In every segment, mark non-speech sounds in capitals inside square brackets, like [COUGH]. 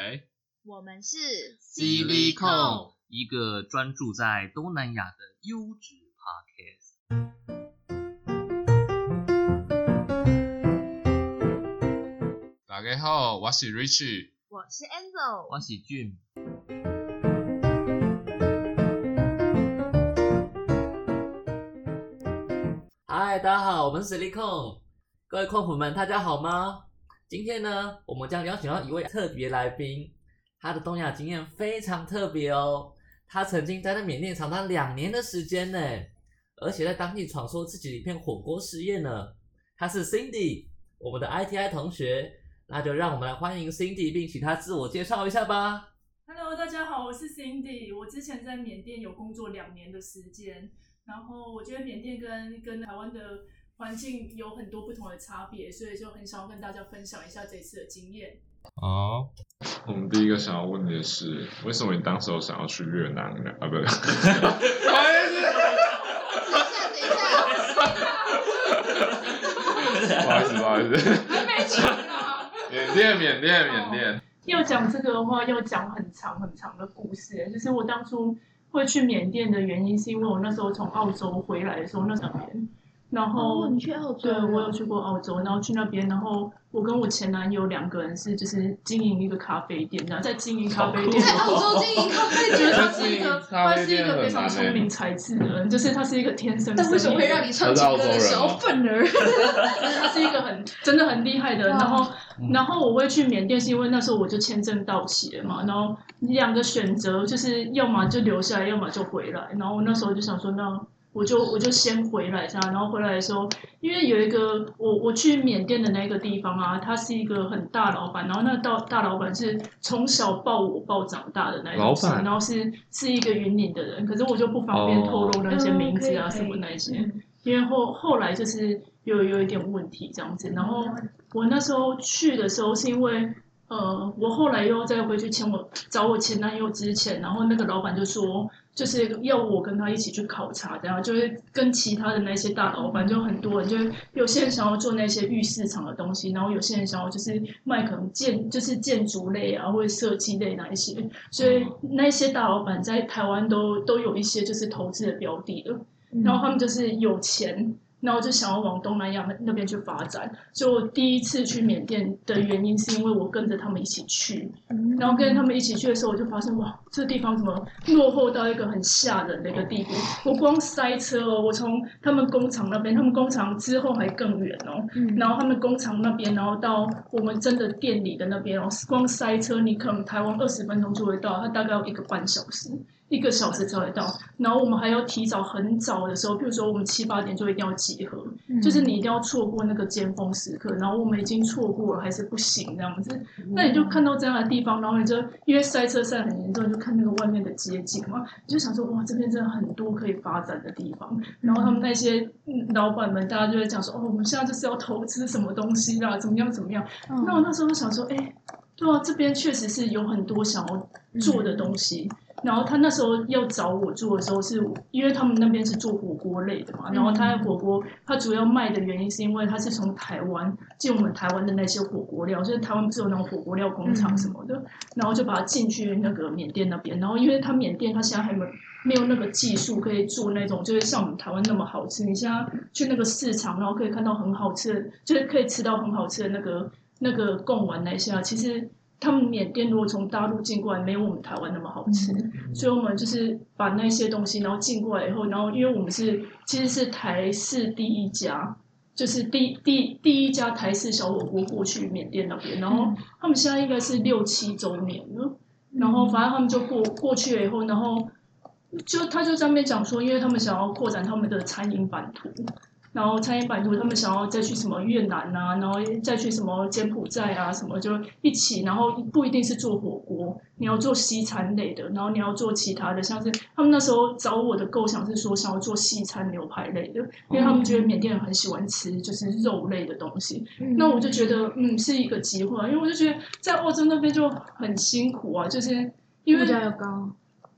为我们是犀利控，一个专注在东南亚的优质 podcast。大家好，我是 Rich。我是 Angel，我是俊，嗨，大家好，我们是实力控，各位控粉们，大家好吗？今天呢，我们将邀请到一位特别来宾，他的东亚经验非常特别哦。他曾经待在缅甸长达两年的时间呢，而且在当地闯出自己的一片火锅事业呢。他是 Cindy，我们的 ITI 同学，那就让我们来欢迎 Cindy，并请他自我介绍一下吧。Hello，大家好，我是 Cindy。我之前在缅甸有工作两年的时间，然后我觉得缅甸跟跟台湾的环境有很多不同的差别，所以就很想要跟大家分享一下这次的经验。好，我们第一个想要问的是，为什么你当时有想要去越南呢？啊，不是，[LAUGHS] 不好意思，等一下，不好意思，不好意思！缅甸，缅甸，缅甸。要讲这个的话，要讲很长很长的故事。就是我当初会去缅甸的原因，是因为我那时候从澳洲回来的时候，那两年，然后、哦，你去澳洲？对，我有去过澳洲，然后去那边，然后我跟我前男友两个人是就是经营一个咖啡店，然后在经营咖啡店，在澳洲经营咖啡觉得店，[LAUGHS] 他是一个，他是一个非常欸聪明才智的人，就是他是一个天生。但为什么会让你唱情歌的时候愤而？[LAUGHS] 他是一个很真的很厉害的人，然后然后我会去缅甸，是因为那时候我就签证到期了嘛，然后两个选择就是要么就留下来，要么就回来，然后我那时候就想说，那我就我就先回来这样，然后回来的时候，因为有一个我我去缅甸的那个地方啊，他是一个很大老板，然后那个大大老板是从小抱我抱长大的那一种，老板然后是是一个云岭的人，可是我就不方便透露那些名字啊哦什么那些。因为后后来就是有有一点问题这样子，然后我那时候去的时候是因为，呃，我后来又再回去前我找我前男友之前，然后那个老板就说，就是要我跟他一起去考察，这样就是跟其他的那些大老板，就很多人，就是有些人想要做那些玉市场的东西，然后有些人想要就是卖可能建就是建筑类啊或者设计类那一些，所以那些大老板在台湾都都有一些就是投资的标的的。然后他们就是有钱，然后就想要往东南亚那那边去发展。所以我第一次去缅甸的原因，是因为我跟着他们一起去，然后跟他们一起去的时候，我就发现哇，这地方怎么落后到一个很吓人的一个地步？我光塞车哦，我从他们工厂那边，他们工厂之后还更远哦，然后他们工厂那边，然后到我们真的店里的那边哦，光塞车你可能台湾二十分钟就会到，它大概要一个半小时。一个小时才会到，然后我们还要提早很早的时候，比如说我们七八点就一定要集合，就是你一定要错过那个尖峰时刻，然后我们已经错过了还是不行这样子，那你就看到这样的地方，然后你就因为塞车塞很严重，就看那个外面的街景嘛，你就想说哇，这边真的很多可以发展的地方，然后他们那些嗯老板们，大家就会讲说哦，我们现在就是要投资什么东西啦，怎么样怎么样，那我那时候就想说，哎，对啊，这边确实是有很多想要做的东西。然后他那时候要找我做的时候，是因为他们那边是做火锅类的嘛。然后他的火锅，他主要卖的原因是因为他是从台湾进我们台湾的那些火锅料，就是台湾不是有那种火锅料工厂什么的，然后就把它进去那个缅甸那边。然后因为他缅甸他现在还没没有那个技术可以做那种，就是像我们台湾那么好吃。你现在去那个市场，然后可以看到很好吃的，就是可以吃到很好吃的那个那个贡丸那些啊，其实。他们缅甸如果从大陆进过来，没有我们台湾那么好吃，所以我们就是把那些东西，然后进过来以后，然后因为我们是其实是台式第一家，就是第第第一家台式小火锅过去缅甸那边，然后他们现在应该是六七周年了，然后反正他们就过过去了以后，然后就他就在那边讲说，因为他们想要扩展他们的餐饮版图。然后餐饮版图，他们想要再去什么越南啊，然后再去什么柬埔寨啊，什么就一起，然后不一定是做火锅，你要做西餐类的，然后你要做其他的，像是他们那时候找我的构想是说想要做西餐牛排类的，因为他们觉得缅甸人很喜欢吃就是肉类的东西，那我就觉得嗯是一个机会，因为我就觉得在澳洲那边就很辛苦啊，就是因为物价又高，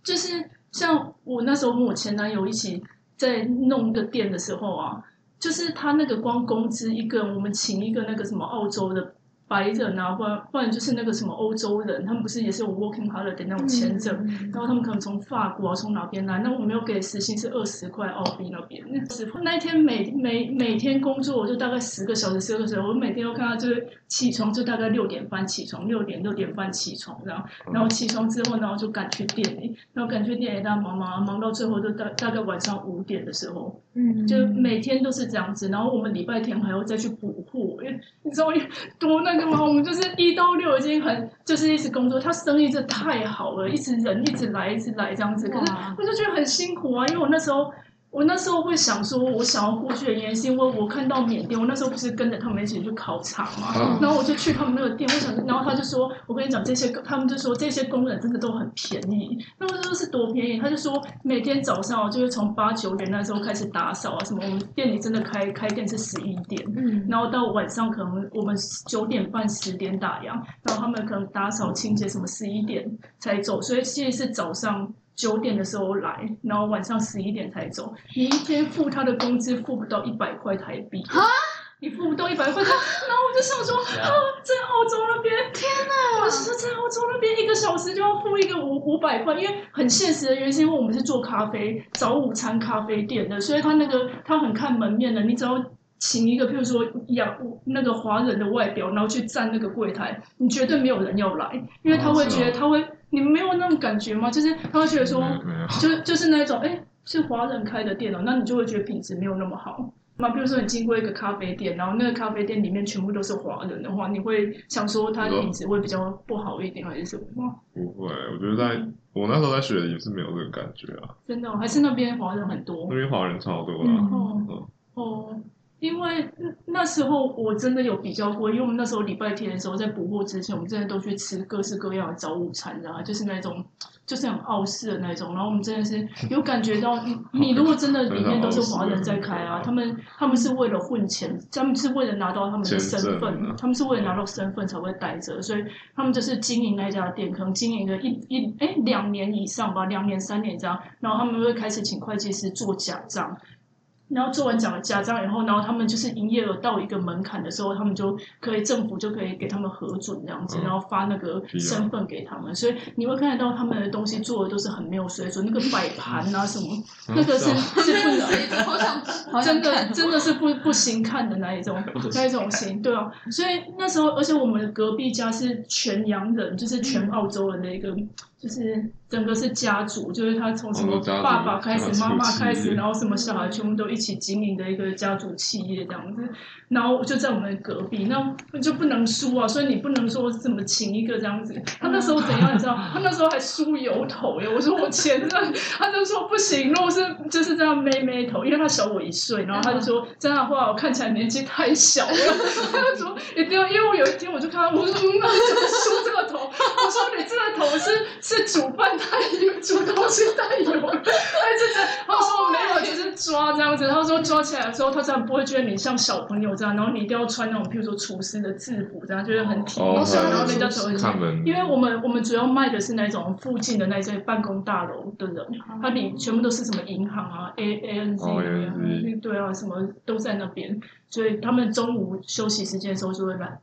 就是像我那时候跟我前男友一起在弄一个店的时候啊，就是他那个光工资一个，我们请一个那个什么澳洲的白人啊，不然不然就是那个什么欧洲人，他们不是也是有 working holiday 那种签证，嗯然后他们可能从法国啊从哪边来，那我没有给时薪是二十块澳币那边，那时那一天每每每天工作我就大概十个小时十个小时，我每天都看到就是起床就大概六点半起床，六点六点半起床然后，然后起床之后，然后就赶去店里，然后赶去店里，大家忙忙忙到最后就大大概晚上五点的时候，嗯。就每天都是这样子，然后我们礼拜天还要再去补货，因为你知道多那个吗？我们就是一到六已经很就是一直工作，他生意真的太好了，一直人一直来一直来这样子，可是我就觉得很辛苦啊，因为我那时候。我那时候会想说，我想要过去的原因是因为我看到缅甸，我那时候不是跟着他们一起去考察嘛，嗯然后我就去他们那个店，我想，然后他就说，我跟你讲，这些他们就说这些工人真的都很便宜，那我就说是多便宜，他就说每天早上就是从八九点那时候开始打扫啊什么，我们店里真的开开店是十一点，嗯。然后到晚上可能我们九点半十点打烊，然后他们可能打扫清洁什么十一点才走，所以其实是早上。九点的时候来，然后晚上十一点才走。你一天付他的工资付不到一百块台币啊你付不到一百块，[LAUGHS] 然后我就想说，啊，在澳洲那边，天哪！我是说在澳洲那边一个小时就要付一个五五百块，因为很现实的原因是因为我们是做咖啡早午餐咖啡店的，所以他那个他很看门面的，你只要。请一个，譬如说洋那个华人的外表，然后去站那个柜台，你绝对没有人要来，因为他会觉得他会，你们没有那种感觉吗？就是他会觉得说，就就是那种，哎、是华人开的店哦，那你就会觉得品质没有那么好。那比如说你经过一个咖啡店，然后那个咖啡店里面全部都是华人的话，你会想说它的品质会比较不好一点，还是什么吗？不会，我觉得在我那时候在雪也是没有这个感觉啊，真的哦、还是那边华人很多那？边华人超多啊，哦嗯哦，因为那时候我真的有比较过，因为我们那时候礼拜天的时候在补货之前，我们真的都去吃各式各样的早午餐啊，就是那种就是很傲式的那种，然后我们真的是 [LAUGHS] 有感觉到，你你如果真的里面都是华人在开啊，他们他们是为了混钱，他们是为了拿到他们的身份啊，他们是为了拿到身份才会待着，所以他们就是经营那家店，可能经营个一一哎两年以上吧，两年三年这样，然后他们会开始请会计师做假账。然后做完假假账以后，然后他们就是营业额到一个门槛的时候，他们就可以政府就可以给他们核准这样子，嗯。然后发那个身份给他们，所以你会看得到他们的东西做的都是很没有水准，那个摆盘啊什么，那个是啊。[LAUGHS] 是不能。好想真的真的是不不行看的那一种 [LAUGHS] 那一种型，对啊，所以那时候，而且我们隔壁家是全洋人，就是全澳洲人的一个，就是整个是家族，就是他从什么爸爸开始，妈妈开始，然后什么小孩全部都一起经营的一个家族企业这样子，然后就在我们隔壁，那就不能输啊，所以你不能说怎么请一个这样子。他那时候怎样，你知道？他那时候还梳油头耶，我说我前任，他就说不行，如果是就是这样妹妹头，因为他小我一岁，然后他就说这样的话我看起来年纪太小了，[LAUGHS] 他就说一定要，因为我有一天我就看到，我说嗯，那怎么梳这个头？我说你这个头是是煮饭太油，煮东西太油了，还是这？他说没有，就是抓这样子。他说抓起来的时候，他这样不会觉得你像小朋友这样，然后你一定要穿那种，譬如说厨师的制服，这样就是很体面，哦然后人家才会他们因为我们我们主要卖的是那种附近的那些办公大楼的人，他里全部都是什么银行啊，A A N Z 对啊，什么都在那边，所以他们中午休息时间的时候就会来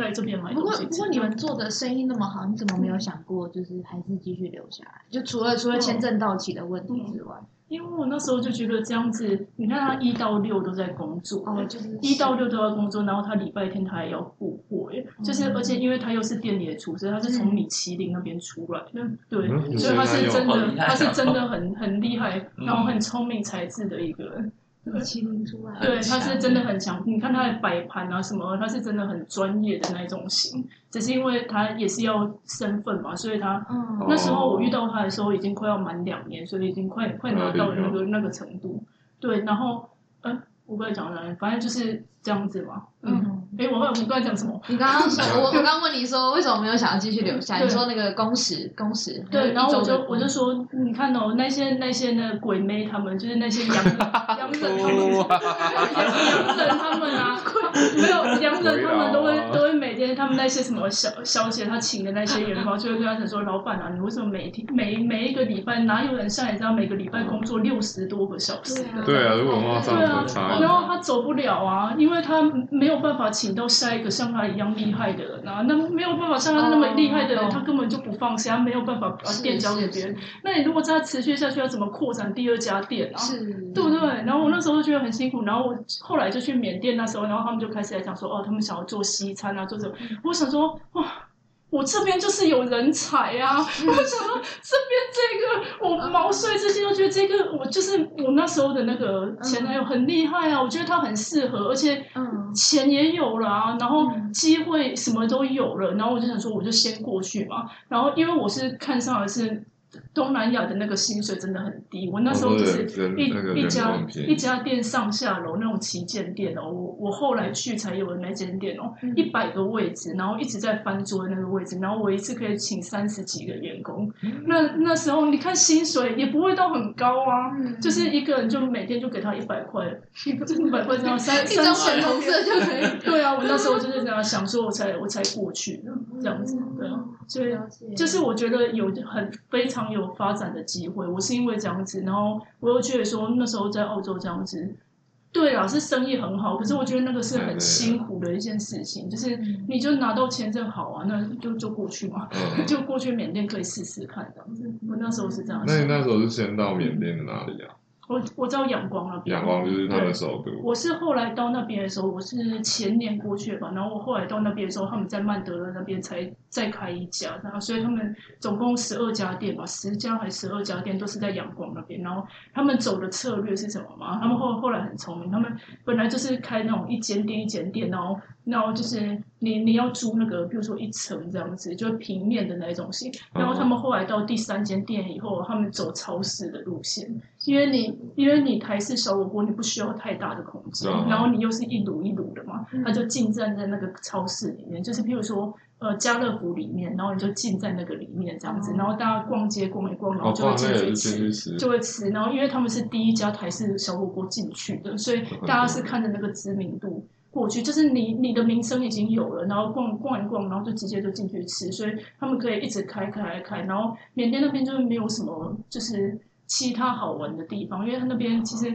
来这边买不东西吃。过不过你们做的生意那么好，你怎么没有想过就是还是继续留下来？就除了除了签证到期的问题之外，因为我那时候就觉得这样子，你看他一到六都在工作，哦，就是一到六都要工作，然后他礼拜天他还要补货耶，就是嗯而且因为他又是店里的厨师，他是从米其林那边出来的，对，嗯。所以他是真的他是真的很很厉害，嗯。然后很聪明才智的一个人。米其林出来，对，他是真的很强。你看他的摆盘啊什么，他是真的很专业的那种型。只是因为他也是要身份嘛，所以他嗯，那时候我遇到他的时候已经快要满两年，所以已经快快拿到那个那个程度。对，然后呃，我不知道讲了，反正就是这样子嘛。嗯，嗯。哎，我我刚才讲什么？你刚刚说，[LAUGHS] 我我刚刚问你说为什么没有想要继续留下？对你说那个工时，工时。对，然后我就我就说，你看哦，那些那些那鬼妹他们，就是那些洋人 [LAUGHS] 洋人他们，洋洋人他们啊，[LAUGHS] 没有洋人他们都会都会每天他们那些什么小小姐她请的那些员工，就会跟他讲说，老板啊，你为什么每天每每一个礼拜哪有人像你这样每个礼拜工作六十多个小时的？对啊，如果文化上对啊然后他走不了啊，因为他没有办法请请到下一个像他一样厉害的人啊，那没有办法像他那么厉害的人，哦他根本就不放心，他没有办法把店交给别人。那你如果再持续下去，要怎么扩展第二家店啊？是，对不对？然后我那时候就觉得很辛苦，然后我后来就去缅甸那时候，然后他们就开始来讲说，哦，他们想要做西餐啊，做什么。我想说，哇，我这边就是有人才啊！我想说这边这个，我毛遂自荐，我觉得这个我就是我那时候的那个前男友很厉害啊，我觉得他很适合，而且嗯钱也有了啊，然后嗯机会什么都有了，然后我就想说，我就先过去嘛。然后因为我是看上的是东南亚的那个薪水真的很低，我那时候就是一人那个一家一家店上下楼那种旗舰店哦，我我后来去才有的那间店哦，嗯。一百个位置，然后一直在翻桌的那个位置，然后我一次可以请三十几个员工，那那时候你看薪水也不会到很高啊，嗯。就是一个人就每天就给他一百块，一一百块。这样三一张三千粉红色就可以。对啊，我那时候就是这样想说，我才我才过去的这样子，对啊，所以就是我觉得有很非常有发展的机会，我是因为这样子，然后我又觉得说那时候在澳洲这样子，对啊，是生意很好，可是我觉得那个是很辛苦的一件事情，就是你就拿到签证好啊，那就就过去嘛，嗯，[LAUGHS] 就过去缅甸可以试试看这样子，我那时候是这样想。那你那时候是先到缅甸的哪里啊？我我知道阳光那边，仰光就是他的首都。我是后来到那边的时候，我是前年过去的吧，然后我后来到那边的时候，他们在曼德勒那边才再开一家，然后所以他们总共十二家店吧，十家还是十二家店都是在阳光那边。然后他们走的策略是什么嘛？他们后后来很聪明，他们本来就是开那种一间店一间店，然后然后就是你你要租那个，比如说一层这样子，就是平面的那一种型。然后他们后来到第三间店以后，他们走超市的路线，因为你因为你台式小火锅你不需要太大的空间，然后你又是一炉一炉的嘛，嗯它就进站在那个超市里面，就是譬如说呃家乐福里面，然后你就进在那个里面这样子，哦然后大家逛街逛一逛，然后哦，就会进去。吃。就会吃，然后因为他们是第一家台式小火锅进去的，所以大家是看着那个知名度过去，就是你你的名声已经有了，然后逛逛一逛，然后就直接就进去吃，所以他们可以一直开开开，然后缅甸那边就是没有什么就是其他好玩的地方，因为他那边其实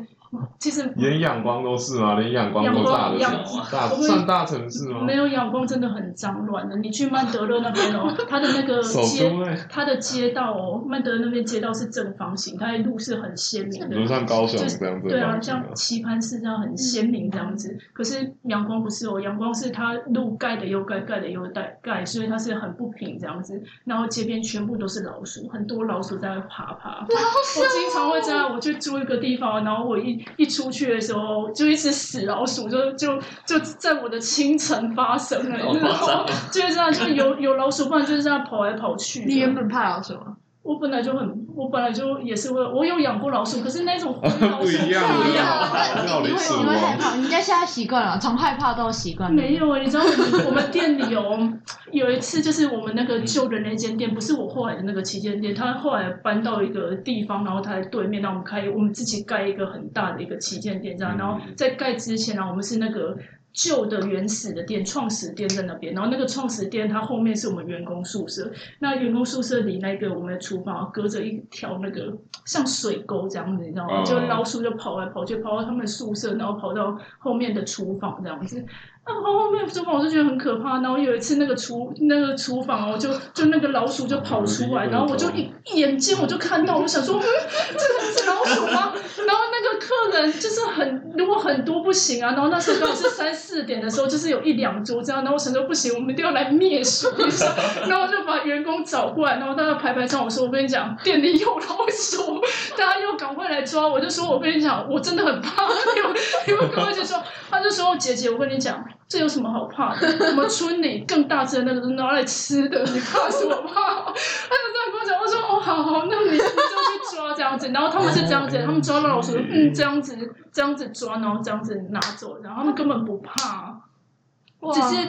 其实连仰光都是吗？连仰光都大的仰城光市，大城市吗？没有阳光真的很脏乱的。你去曼德勒那边哦，[LAUGHS] 它的那个街它的街道哦，曼德勒那边街道是正方形，它的路是很鲜明的比如。像高雄这样子。对啊，像棋盘式这样很鲜明这样子。可是阳光不是哦，阳光是它路盖的又盖，盖的又盖盖，所以它是很不平这样子。然后街边全部都是老鼠，很多老鼠在那爬爬。我经常会这样，我去租一个地方，然后我一一出去的时候，就一只死老鼠就就就在我的清晨发生了，好你知道夸张吗？就是这样，就有有老鼠，不然就是这样跑来跑去。你原本怕老鼠吗？我本来就很，我本来就也是会，我有养过老鼠，可是那种 [LAUGHS] 灰老鼠不一样不一样你会你会害怕？人家现在习惯了，从害怕到习惯。没有啊，你知道我们我们店里有，有一次就是我们那个旧的那间店，不是我后来的那个旗舰店，他后来搬到一个地方，然后他在对面，让我们开我们自己盖一个很大的一个旗舰店，这样，嗯然后在盖之前呢，我们是那个。旧的原始的店，创始店在那边，然后那个创始店它后面是我们员工宿舍，那员工宿舍里那个我们的厨房隔着一条那个像水沟这样子，你知道吗？哦就老鼠就跑来跑去，跑到他们宿舍，然后跑到后面的厨房这样子。那跑后面厨房我就觉得很可怕，然后有一次那个厨那个厨房哦，就就那个老鼠就跑出来，然后我就一一眼睛我就看到，我就想说，嗯，这个是老鼠吗？然后那个客人就是很如果很多不行啊，然后那时候刚好是三四点的时候，就是有一两桌这样，然后我想说不行，我们一定要来灭鼠一下，然后我就把员工找过来，然后大家排排站，我说我跟你讲，店里有老鼠，大家又赶快来抓，我就说我跟你讲，我真的很怕，你们你们赶快去抓，他就说姐姐，我跟你讲。这有什么好怕的？[LAUGHS] 我们村里更大只的那个是拿来吃的，你 [LAUGHS] 怕什么怕？他就这样跟我讲，我说哦，好好，那你你就去抓这样子。然后他们是这样子，[LAUGHS] 他们抓到老鼠，嗯，这样子这样子抓，然后这样子拿走，然后他们根本不怕，只是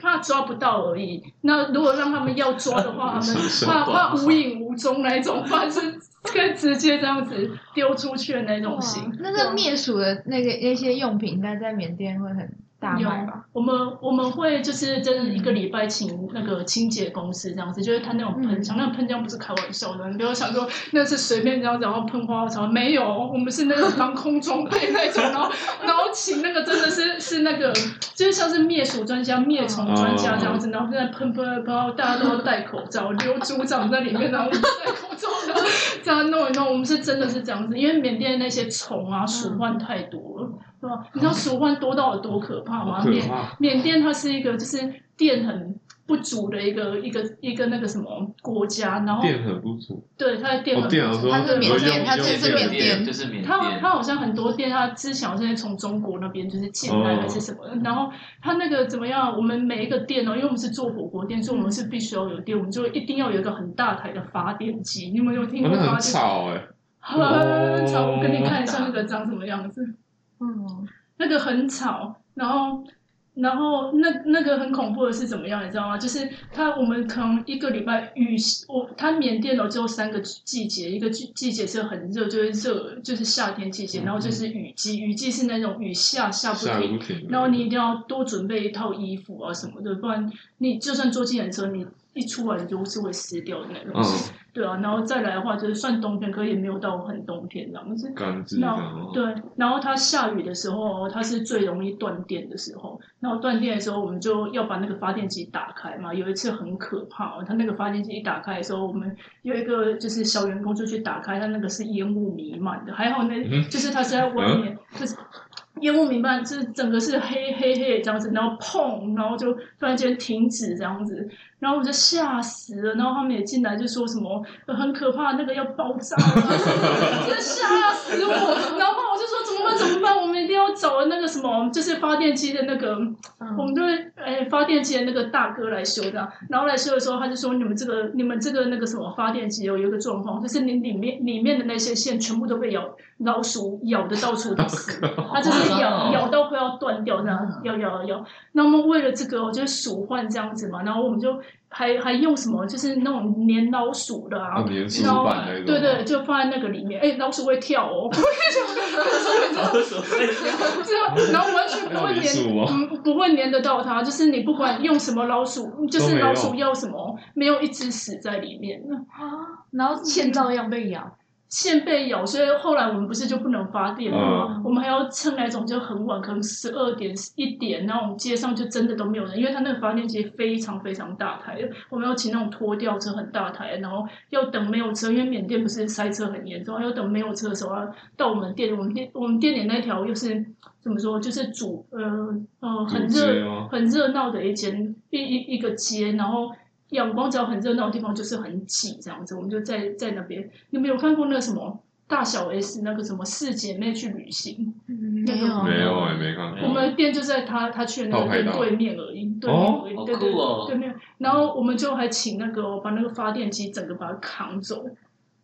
怕抓不到而已。那如果让他们要抓的话，他们怕怕无影无踪那一种，怕是可以直接这样子丢出去的那种型。那个灭鼠的那个那些用品，应该在缅甸会很大卖吧？我们我们会就是真的一个礼拜请那个清洁公司这样子，就是他那种喷枪，那个喷枪不是开玩笑的，你不要想说那是随便这样子然后喷花花草，没有，我们是那种当空中派那种，然后然后请那个真的是是那个就是像是灭鼠专家、灭虫专家这样子，然后在喷喷喷，然后大家都要戴口罩，刘组长在里面，然后我们戴口罩，然后这样弄一弄，我们是真的是这样子，因为缅甸那些虫啊鼠患太多了。对吧？你知道鼠患多到有多可怕吗？缅怕缅甸它是一个就是电很不足的一个一个一个那个什么国家，然后电很不足，对它的电哦，很不足它是缅甸它这是缅甸就是缅它甸，它好像很多店，它之前好像是从中国那边就是进来哦还是什么的，然后它那个怎么样？我们每一个店哦，因为我们是做火锅店，所以我们是必须要有电，我们就一定要有一个很大台的发电机。你们有听哦那很过发电机？吵哎，很吵，我给你看一下那个长什么样子。嗯，那个很吵，然后然后那那个很恐怖的是怎么样，你知道吗？就是他我们可能一个礼拜雨，我他缅甸哦只有三个季节，一个季季节是很热，就是热就是夏天季节，然后就是雨季，雨季是那种雨下下不停下不。停，然后你一定要多准备一套衣服啊什么的，不然你就算坐计程车，你一出来你就是会湿掉的那种。嗯对啊，然后再来的话就是算冬天，可也没有到很冬天这样子。干然对，然后它下雨的时候，它是最容易断电的时候。然后断电的时候，我们就要把那个发电机打开嘛。有一次很可怕哦，它那个发电机一打开的时候，我们有一个就是小员工就去打开，它那个是烟雾弥漫的，还好那嗯就是它是在外面，就是烟雾弥漫，就是整个是黑黑黑的这样子，然后砰，然后就突然间停止这样子，然后我就吓死了，然后他们也进来就说什么、呃很可怕，那个要爆炸了，[LAUGHS] 真的吓死我。然后我就说怎么办怎么办，我们一定要找那个什么，就是发电机的那个，我们就会诶发电机的那个大哥来修的，然后来修的时候他就说你们这个你们这个那个什么发电机有有一个状况，就是你里面里面的那些线全部都被咬老鼠咬的到处都是，[LAUGHS] 它就是咬咬到快要断掉这样，咬咬咬。那么为了这个，我就是鼠患这样子嘛，然后我们就还还用什么，就是那种粘老鼠的啊哦，，粘对对，就放在那个里面，哎，老鼠会跳哦，[LAUGHS] 然后 [LAUGHS] 完全不会粘，嗯，不会粘得到它，就是你不管用什么老鼠，就是老鼠要什么，没有一只死在里面。啊。然后线照样被咬，线被咬，所以后来我们不是就不能发电了吗？嗯我们还要趁那种就很晚，可能十二点一点，然后我们街上就真的都没有人，因为他那个发电机非常非常大台，我们要骑那种拖吊车很大台，然后要等没有车，因为缅甸不是塞车很严重，还要等没有车的时候要到我们店里，我们店我们店里那条又是怎么说，就是主呃呃很热很热闹的一间一一一个街，然后。阳光只要很热闹的地方，就是很挤这样子，我们就在在那边。你们有看过那个什么大小 S 那个什么四姐妹去旅行？没有没有哎，没看我们的店就在她她去的那个店对面而已，对面而已，好对对酷哦对面。然后我们就还请那个把那个发电机整个把它扛走，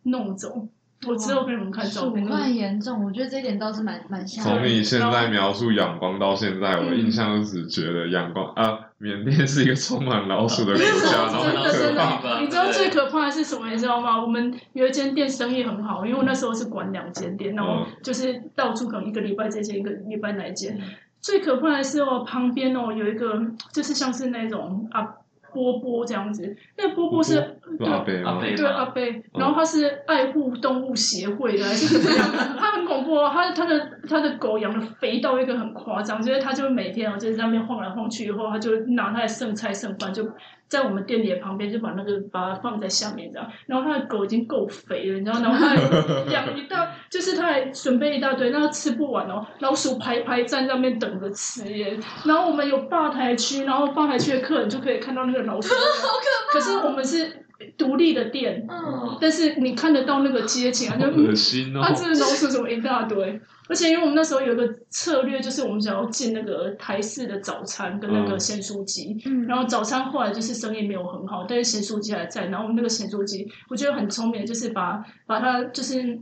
弄走。我之后给你们看照鼠片。那个患严重，我觉得这一点倒是蛮蛮吓从人的。你现在描述阳光到现在，我印象只觉得阳光啊，缅甸是一个充满老鼠的国家，然后真的很可真怕。的，你知道最可怕的是什么？你知道吗？我们有一间店生意很好，因为我那时候是管两间店，然后就是到处可能一个礼拜这间，一个礼拜那一间。最可怕的是哦，旁边哦有一个，就是像是那种啊波波这样子，那波波是是阿贝吗？阿贝对阿贝，然后他是爱护动物协会的还是怎么样？[LAUGHS] 他很恐怖哦，他他的他的狗养的肥到一个很夸张，就是他就每天哦就是在那边晃来晃去，以后他就拿他的剩菜剩饭就在我们店里的旁边就把那个把它放在下面这样，然后他的狗已经够肥了，你知道，然后他还养一大，就是他还准备一大堆，那他吃不完哦，老鼠排排站在那边等着吃耶，然后我们有吧台区，然后吧台区的客人就可以看到那个老鼠，好可怕，可是我们是独立的店。嗯，但是你看得到那个街景啊，就好恶心哦啊，！这个老鼠怎么一大堆？而且因为我们那时候有一个策略，就是我们想要进那个台式的早餐跟那个嗯咸酥鸡，嗯然后早餐后来就是生意没有很好，但是咸酥鸡还在。然后我们那个咸酥鸡，我觉得很聪明，就是把把它就是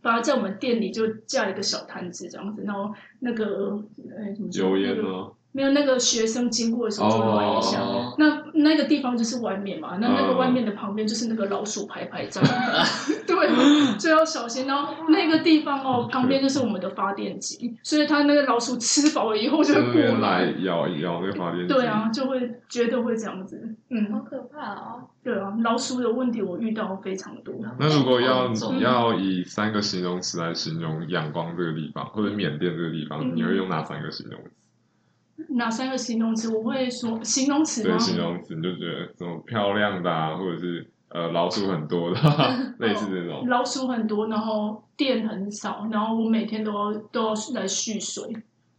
把它在我们店里就架一个小摊子这样子，然后那个呃怎么说油烟那个？没有那个学生经过的时候就买一下。哦那那个地方就是外面嘛，那那个嗯外面的旁边就是那个老鼠排排站，[LAUGHS] 对，所以要小心。然后那个地方哦，旁边就是我们的发电机，所以它那个老鼠吃饱了以后就会过来来。咬一咬那个发电机。对啊，就会觉得会这样子，嗯好嗯，可怕哦！对啊，老鼠的问题我遇到非常多。那如果要嗯要以三个形容词来形容仰光这个地方，或者缅甸这个地方，嗯你会用哪三个形容词？哪三个形容词？我会说形容词吗对，？形容词你就觉得什么漂亮的啊，或者是呃老鼠很多的啊，[LAUGHS] 类似这种。老鼠很多，然后电很少，然后我每天都要都要来蓄水。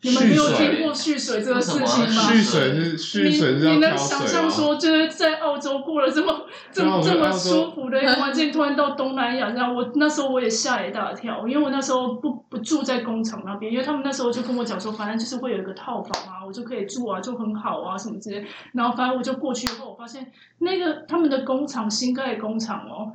你们没有听过蓄水这个事情吗？蓄水是蓄水是你你能想象？说，就是在澳洲过了这么 [LAUGHS] 这么这么舒服的一个 [LAUGHS] 环境，突然到东南亚，然后我那时候我也吓一大跳，因为我那时候不不住在工厂那边，因为他们那时候就跟我讲说，反正就是会有一个套房啊，我就可以住啊，就很好啊什么之类。然后反正我就过去以后，我发现那个他们的工厂新盖的工厂哦。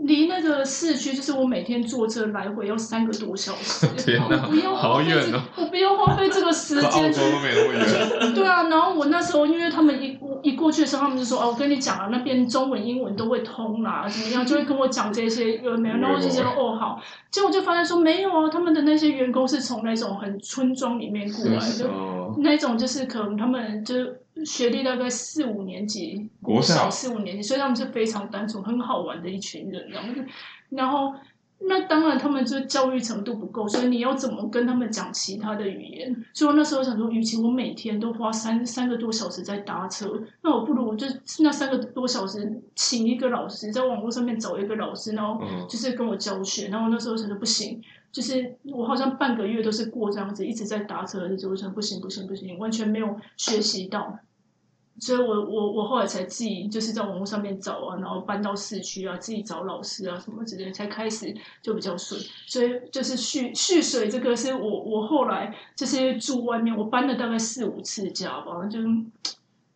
离那个市区，就是我每天坐车来回要三个多小时。[LAUGHS] 天哪我不要好远哦我不要花费这个时 [LAUGHS] 澳间去洲都没那么远。[LAUGHS] 对啊，然后我那时候，因为他们一一过去的时候，他们就说：“哦，我跟你讲啊，那边中文、英文都会通啦，怎么样？”就会跟我讲这些有没有？然后我就觉得哦好，结果就发现说没有啊，他们的那些员工是从那种很村庄里面过来的，哦，那种就是可能他们就是学历大概四五年级，国小四五年级，所以他们是非常单纯、很好玩的一群人，这样子。然后，那当然他们就教育程度不够，所以你要怎么跟他们讲其他的语言？所以我那时候想说，与其我每天都花三三个多小时在搭车，那我不如我就那三个多小时请一个老师，在网络上面找一个老师，然后嗯就是跟我教学。然后我那时候想说不行。就是我好像半个月都是过这样子，一直在搭车的日子，我想不行不行不行，完全没有学习到，所以我我我后来才自己就是在网络上面找啊，然后搬到市区啊，自己找老师啊什么之类的，才开始就比较顺。所以就是蓄蓄水这个是我我后来就是住外面，我搬了大概四五次家吧，就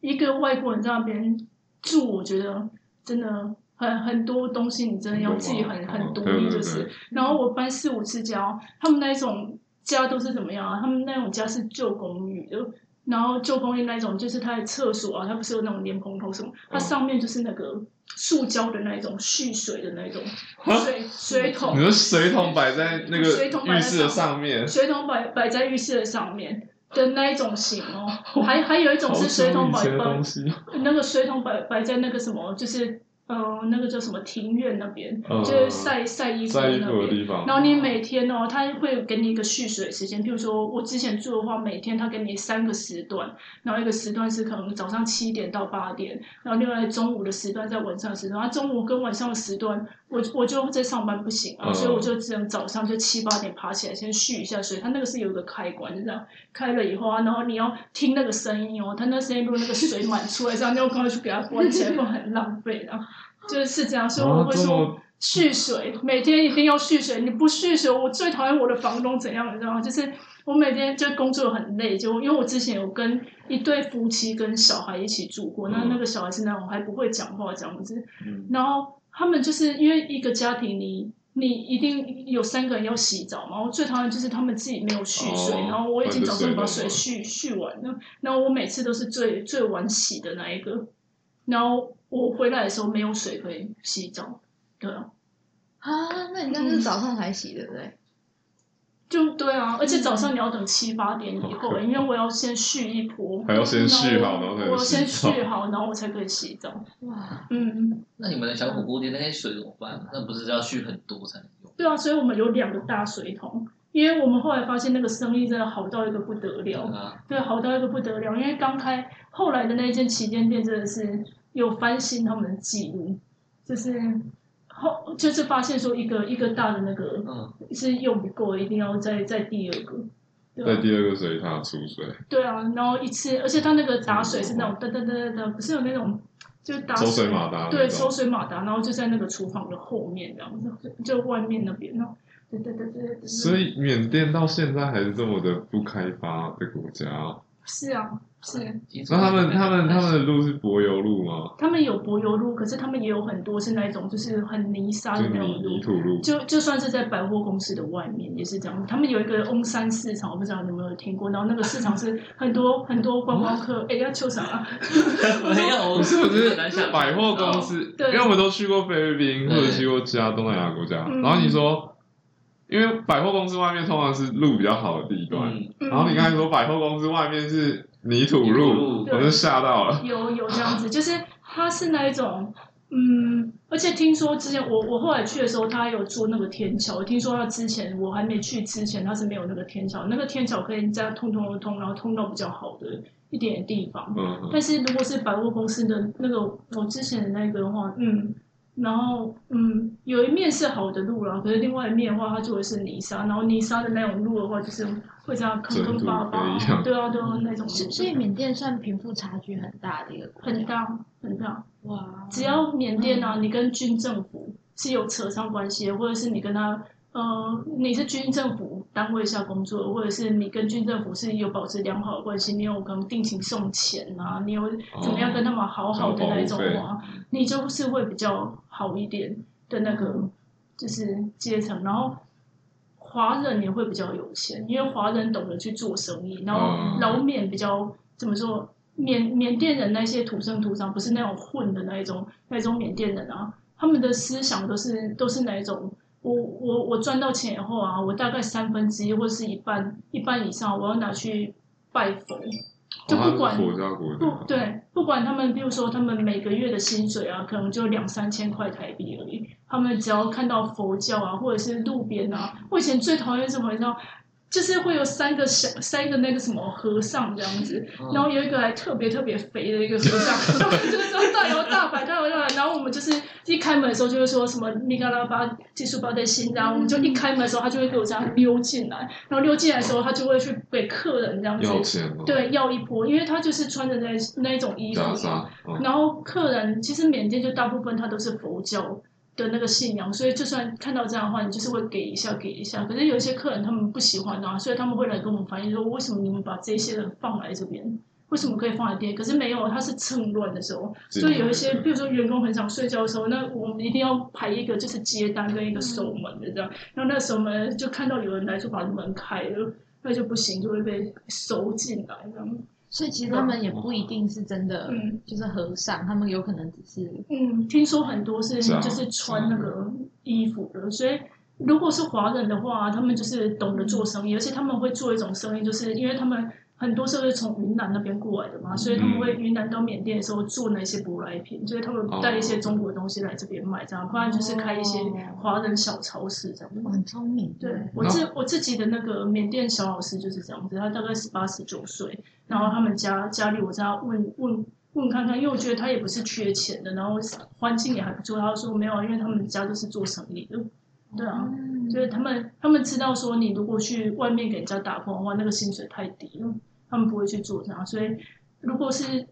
一个外国人在那边住，我觉得真的。很很多东西你真的要自己很很独立，就是。然后我搬四五次家，他们那一种家都是怎么样啊？他们那种家是旧公寓的，然后旧公寓那一种就是它的厕所啊，它不是有那种莲蓬头什么，它上面就是那个塑胶的那种蓄水的那种水水桶。你，说水桶摆在那个水桶摆在浴室的上面，水桶摆摆在浴室的上面的那一种型哦，还还有一种是水桶摆好久以前的摆。那个水桶摆摆在那个什么，就是呃那个叫什么庭院那边，嗯就是晒晒衣服晒衣那边。服的地方，然后你每天哦，他会给你一个蓄水时间，比如说我之前住的话，每天他给你三个时段，然后一个时段是可能早上七点到八点，然后另外中午的时段在晚上的时段，然后中午跟晚上的时段，我我就在上班不行啊，嗯所以我就只能早上就七八点爬起来先蓄一下水，它那个是有一个开关，就这样开了以后啊，然后你要听那个声音哦，它那声音如果那个水满出来，这样你要赶快去给它关起来，不然很浪费的，就是是这样，所以我啊会说。蓄水，每天一定要蓄水。你不蓄水，我最讨厌我的房东怎样，你知道吗？就是我每天就工作很累，就因为我之前有跟一对夫妻跟小孩一起住过，那嗯那个小孩是那种还不会讲话这样子，嗯然后他们就是因为一个家庭你。你一定有三个人要洗澡嘛？我最讨厌就是他们自己没有蓄水，哦然后我已经早上把水蓄蓄完了，然后我每次都是最最晚洗的那一个，然后我回来的时候没有水可以洗澡，对啊，啊，那你那是早上才洗，对不对？就对啊，而且早上你要等七八点以后，因为我要先蓄一波，还要先续好然后我要先洗澡。蓄好，然后我才可以洗澡。哇，嗯，那你们的小火锅店那些水怎么办？那不是要蓄很多才能用？对啊，所以我们有两个大水桶，因为我们后来发现那个生意真的好到一个不得了，啊，对，好到一个不得了。因为刚开后来的那一间旗舰店真的是有翻新他们的记录，就是后就是发现说一个一个大的那个嗯，是用不够，一定要再再第二个。在第二个水塔出水，对啊，然后一次，而且它那个打水是那种噔噔噔噔噔，不是有那种就打抽水马达那对，抽水马达，然后就在那个厨房的后面这样子，就外面那边，然后对对对对对对。所以缅甸到现在还是这么的不开发的国家哦。是啊，是。那他们他们他们的路是柏油路吗？他们有柏油路，可是他们也有很多是那种就是很泥沙的那种路。土路。就就算是在百货公司的外面也是这样，他们有一个翁山市场，我不知道你有没有听过。然后那个市场是很多很多观光客，哎、要求啥啊？[LAUGHS] 没有，不是不是百货公司，因为我们都去过菲律宾或者去过其他东南亚国家，嗯然后你说，因为百货公司外面通常是路比较好的地段，然后你刚才说百货公司外面是泥土路，我就吓到了。有有这样子，就是它是那一种，嗯，而且听说之前我我后来去的时候，他还有做那个天桥。听说他之前我还没去之前，他是没有那个天桥，那个天桥可以这样通通的通，然后通到比较好的一点的地方。嗯，但是如果是百货公司的那个我之前的那个的话，嗯，然后嗯，有一面是好的路啦，可是另外一面的话，它做的是泥沙，然后泥沙的那种路的话，就是会这样坑坑巴巴对啊对啊那种，所所以缅甸算贫富差距很大的一个国家很大很大。哇，只要缅甸啊，你跟军政府是有扯上关系的，或者是你跟他呃，你是军政府单位下工作，或者是你跟军政府是有保持良好的关系，你有可能定期送钱啊，你有怎么样跟他们好好的那一种话，你就是会比较好一点的那个就是阶层，然后。华人也会比较有钱，因为华人懂得去做生意，然后嗯老缅比较怎么说？缅缅甸人那些土生土长，不是那种混的那一种那种缅甸人啊，他们的思想都是都是哪一种？我我我赚到钱以后啊，我大概三分之一或是一半一半以上，我要拿去拜佛，就不管、不对，不管他们，比如说他们每个月的薪水啊，可能就两三千块台币而已。他们只要看到佛教啊，或者是路边啊，我以前最讨厌什么，你知道，就是会有三个小三个那个什么和尚这样子，然后有一个还特别特别肥的一个和尚，[LAUGHS] 然后就是说大摇大摆，大摇大摆，然后我们就是一开门的时候就会说什么米嘎拉巴技术包在心，然后我们就一开门的时候，他就会给我这样溜进来，然后溜进来的时候，他就会去给客人这样子要钱哦，，对，要一波，因为他就是穿着那那一种衣服。然后客人其实缅甸就大部分他都是佛教的那个信仰，所以就算看到这样的话，你就是会给一下给一下。可是有一些客人他们不喜欢啊，所以他们会来跟我们反映说，为什么你们把这些人放来这边？为什么可以放在店？可是没有，他是趁乱的时候，所以有一些，比如说员工很想睡觉的时候，那我们一定要排一个就是接单跟一个守门的这样。然后那守门就看到有人来，就把门开了，那就不行，就会被收进来这样。所以其实他们也不一定是真的嗯。就是和尚，他们有可能只是嗯，听说很多是就是穿那个衣服的，所以如果是华人的话，他们就是懂得做生意，而且他们会做一种生意，就是因为他们很多时候是从云南那边过来的嘛，所以他们会云南到缅甸的时候做那些舶来品，所以他们带一些中国的东西来这边卖，这样，不然就是开一些华人小超市这样。我很聪明，对我自我自己的那个缅甸小老师就是这样子，他大概十八十九岁，然后他们家家里我这样问问问看看，因为我觉得他也不是缺钱的，然后环境也还不错。他说没有，因为他们家都是做生意的，对啊，嗯就是他们他们知道说你如果去外面给人家打工的话，那个薪水太低了，他们不会去做这样。所以如果是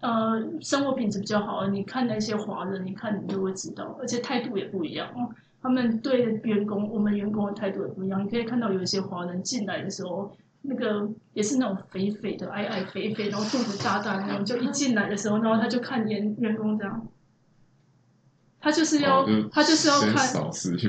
呃生活品质比较好的，你看那些华人，你看你就会知道，而且态度也不一样哦。他们对员工，我们员工的态度也不一样。你可以看到有一些华人进来的时候，那个也是那种肥肥的、矮矮肥肥，然后肚子大大的那种，就一进来的时候，然后他就看员员工这样，他就是要、哦他就是要看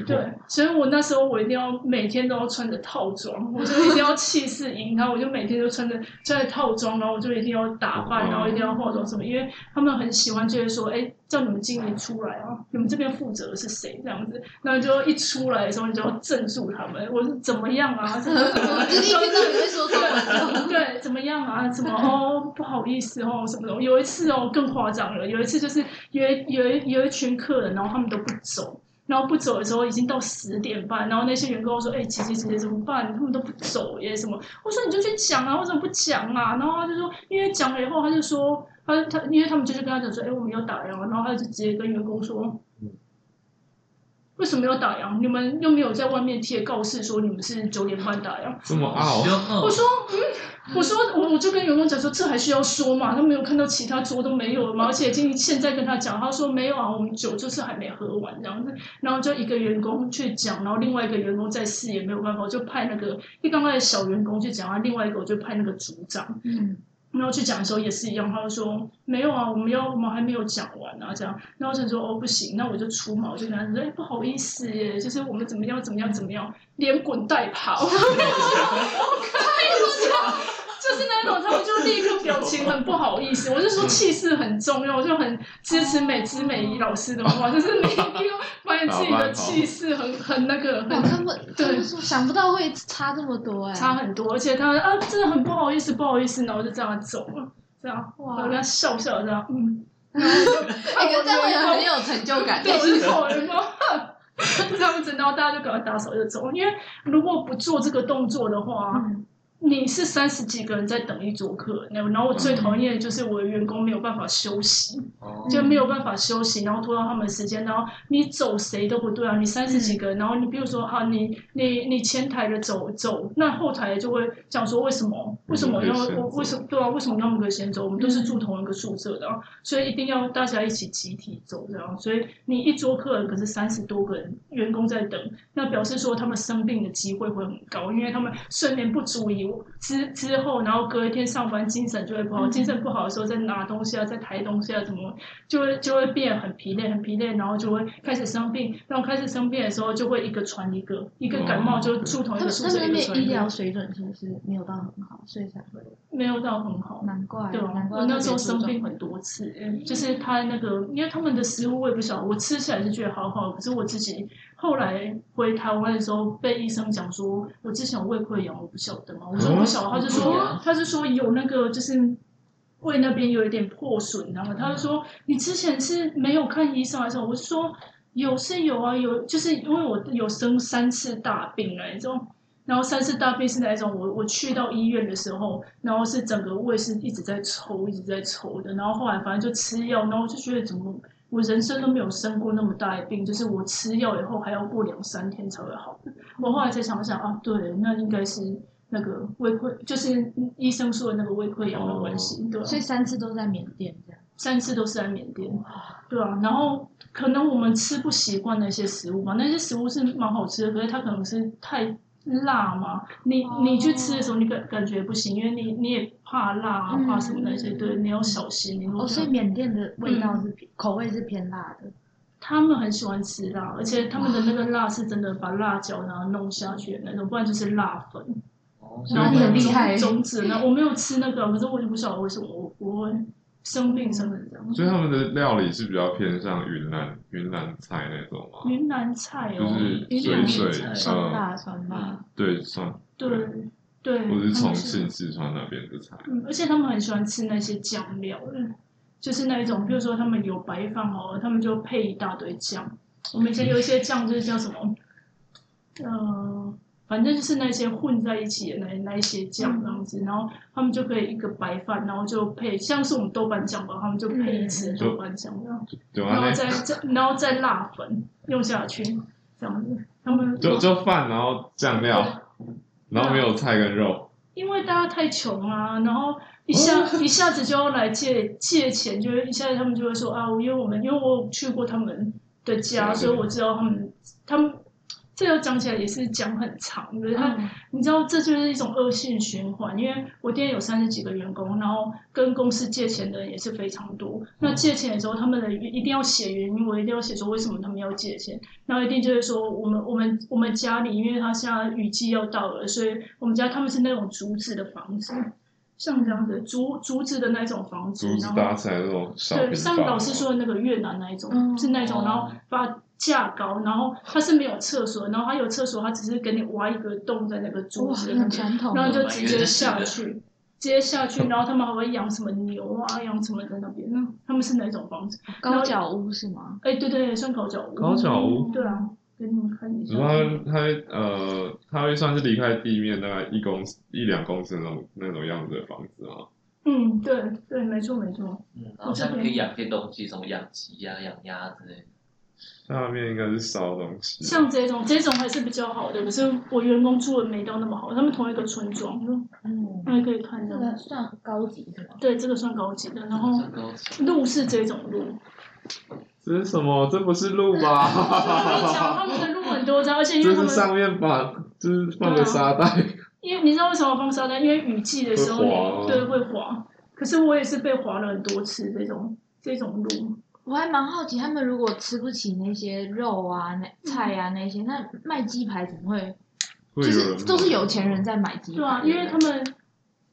对，所以我那时候我一定要每天都要穿着套装，我就一定要气势赢 [LAUGHS] 然后，我就每天都穿着穿着套装，然后我就一定要打扮，哦。然后一定要化妆什么，因为他们很喜欢，就是说，哎，叫你们经理出来啊，你们这边负责的是谁这样子，然后就一出来的时候，你就要镇住他们，我说怎么样啊？[LAUGHS] 怎么怎么就是一听到你会说中文，[LAUGHS] 对，怎么样啊？怎么哦？不好意思哦，什么的。有一次哦，更夸张了。有一次就是有一有一有一群客人，然后他们都不走，然后不走的时候已经到十点半，然后那些员工说：“哎，姐姐姐姐怎么办？他们都不走耶，什么？”我说：“你就去讲啊，为什么不讲啊？”然后他就说：“因为讲了以后，他就说他他，因为他们就是跟他讲说：‘哎，我们要打烊了。’然后他就直接跟员工说。”为什么要打烊？你们又没有在外面贴告示说你们是九点半打烊。这么傲，哦我说，嗯，我说，我我就跟员工讲说，这还需要说嘛？他没有看到其他桌都没有了嘛？而且今现在跟他讲，他说没有啊，我们酒就是还没喝完这样子。然后就一个员工去讲，然后另外一个员工在试也没有办法，我就派那个，因为刚开始小员工去讲啊，另外一个我就派那个组长，嗯，然后去讲的时候也是一样，他就说没有啊，我们要我们还没有讲完啊，这样。然后我就说哦不行，那我就出嘛，我就跟他说，哎不好意思耶，就是我们怎么样怎么样怎么样，连滚带跑，[LAUGHS] 就是那种他们就立刻表情很不好意思，[LAUGHS] 我就说气势很重要，我就很支持美姿美仪老师的话，就是你一定要发现自己的气势很很那个我很根本对想不到会差这么多哎，差很多，而且他啊真的很不好意思，不好意思，然后就这样走了，这样，哇我跟他笑笑这样，嗯，[LAUGHS] 哎，可这样会很有成就感。对，我就好人吗？[LAUGHS] 这样子，然后大家就赶快打扫就走，因为如果不做这个动作的话，嗯你是三十几个人在等一桌客，然后然后我最讨厌的就是我的员工没有办法休息，哦就没有办法休息，然后拖到他们时间，然后你走谁都不对啊！你三十几个人，然后你比如说哈，你你你前台的走走，那后台就会讲说为什么为什么要我为什么对啊？为什么他们可以先走？我们都是住同一个宿舍的、啊，所以一定要大家一起集体走这样。所以你一桌客人可是三十多个人员工在等，那表示说他们生病的机会会很高，因为他们睡眠不足以之之后，然后隔一天上班精神就会不好，嗯。精神不好的时候再拿东西啊，再抬东西啊，怎么就会就会变很疲累，很疲累，然后就会开始生病，然后开始生病的时候就会一个传一个，一个感冒就住同一个宿舍，他们那边一个。传一个，医疗水准其实是没有到很好，所以才会？没有到很好。难怪对啊难，怪我那时候生病很多次，嗯就是他那个，因为他们的食物我也不晓得，我吃起来是觉得好好，可是我自己后来回台湾的时候被医生讲说，我之前有胃溃疡，我不晓得嘛，我说我不晓得，他就说哦他就说有那个就是。胃那边有一点破损，然后他就说你之前是没有看医生还是什么？我就说有是有啊，有就是因为我有生三次大病那一种，然后三次大病是哪一种？我我去到医院的时候，然后是整个胃是一直在抽，一直在抽的，然后后来反正就吃药，然后我就觉得怎么我人生都没有生过那么大的病，就是我吃药以后还要过两三天才会好。我后来才想想啊，对，那应该是那个胃溃，就是医生说的那个胃溃疡的关系，对吧、所以三次都在缅甸这样。三次都是在缅甸，对啊，然后可能我们吃不习惯那些食物吧，那些食物是蛮好吃的，可是它可能是太辣嘛，你哦你去吃的时候你感感觉不行，因为你你也怕辣啊，嗯怕什么那些，对，你要小心。你哦，所以缅甸的味道是偏口味是偏辣的。他们很喜欢吃辣，而且他们的那个辣是真的把辣椒然后弄下去的那种，不然就是辣粉，哦然后你很厉害种种子。呢我没有吃那个，可是我就不晓得为什么我我会生病生成这样。所以他们的料理是比较偏向云南云南菜那种吗？云南菜哦，就是云南水菜水酸嗯辣酸辣，对，算对对，或者是重庆、四川那边的菜。嗯，而且他们很喜欢吃那些酱料，就是那一种，比如说他们有白饭哦，他们就配一大堆酱。我们以前有一些酱就是叫什么，呃，反正就是那些混在一起的那那一些酱这样子，然后他们就可以一个白饭，然后就配像是我们豆瓣酱吧，他们就配一匙豆瓣酱然后再再然后再辣粉用下去这样子，他们就就饭，然后酱料，然后没有菜跟肉。因为大家太穷啊，然后一下、一下子就要来借借钱，就会一下子他们就会说啊，因为我们因为我有去过他们的家，所以我知道他们他们这个讲起来也是讲很长，就是他、嗯。你知道这就是一种恶性循环，因为我店有三十几个员工，然后跟公司借钱的人也是非常多。那借钱的时候，他们的一定要写原因，我一定要写说为什么他们要借钱，然后一定就是说我们我们我们家里，因为他现在雨季要到了，所以我们家他们是那种竹子的房子，像这样子竹竹子的那种房子，竹子然后搭起来那种小对，像老师说的那个越南那一种，嗯。是那种，然后把架高，然后它是没有厕所，然后它有厕所，它只是给你挖一个洞在那个柱，子那边，很传统然后。就直接下去，直接下去，然后他们还会养什么牛啊，养什么在那边，那他们是哪种房子？高脚屋是吗？哎，对对，算高脚屋。高脚屋对啊，给你们看一下。它它呃，它会算是离开地面大概一公一两公尺那种那种样子的房子啊。嗯，对对，没错没错。嗯，然后下面可以养些东西，什么养鸡呀、养鸭之类的。下面应该是烧东西。像这种这种还是比较好的，可是我员工住的没到那么好，他们同一个村庄，嗯，那可以看到。这个算高级的？对，这个算高级的，然后路是这种路，这是什么？这不是路吧？他们的路很多张，而且因为 [LAUGHS] 他们上面把就是放个沙袋，因为你知道为什么放沙袋？因为雨季的时候你对会滑，可是我也是被滑了很多次这种这种路。我还蛮好奇，他们如果吃不起那些肉啊、那菜啊那些，那卖鸡排怎么会？就会有人是都是有钱人在买鸡排，对啊，因为他们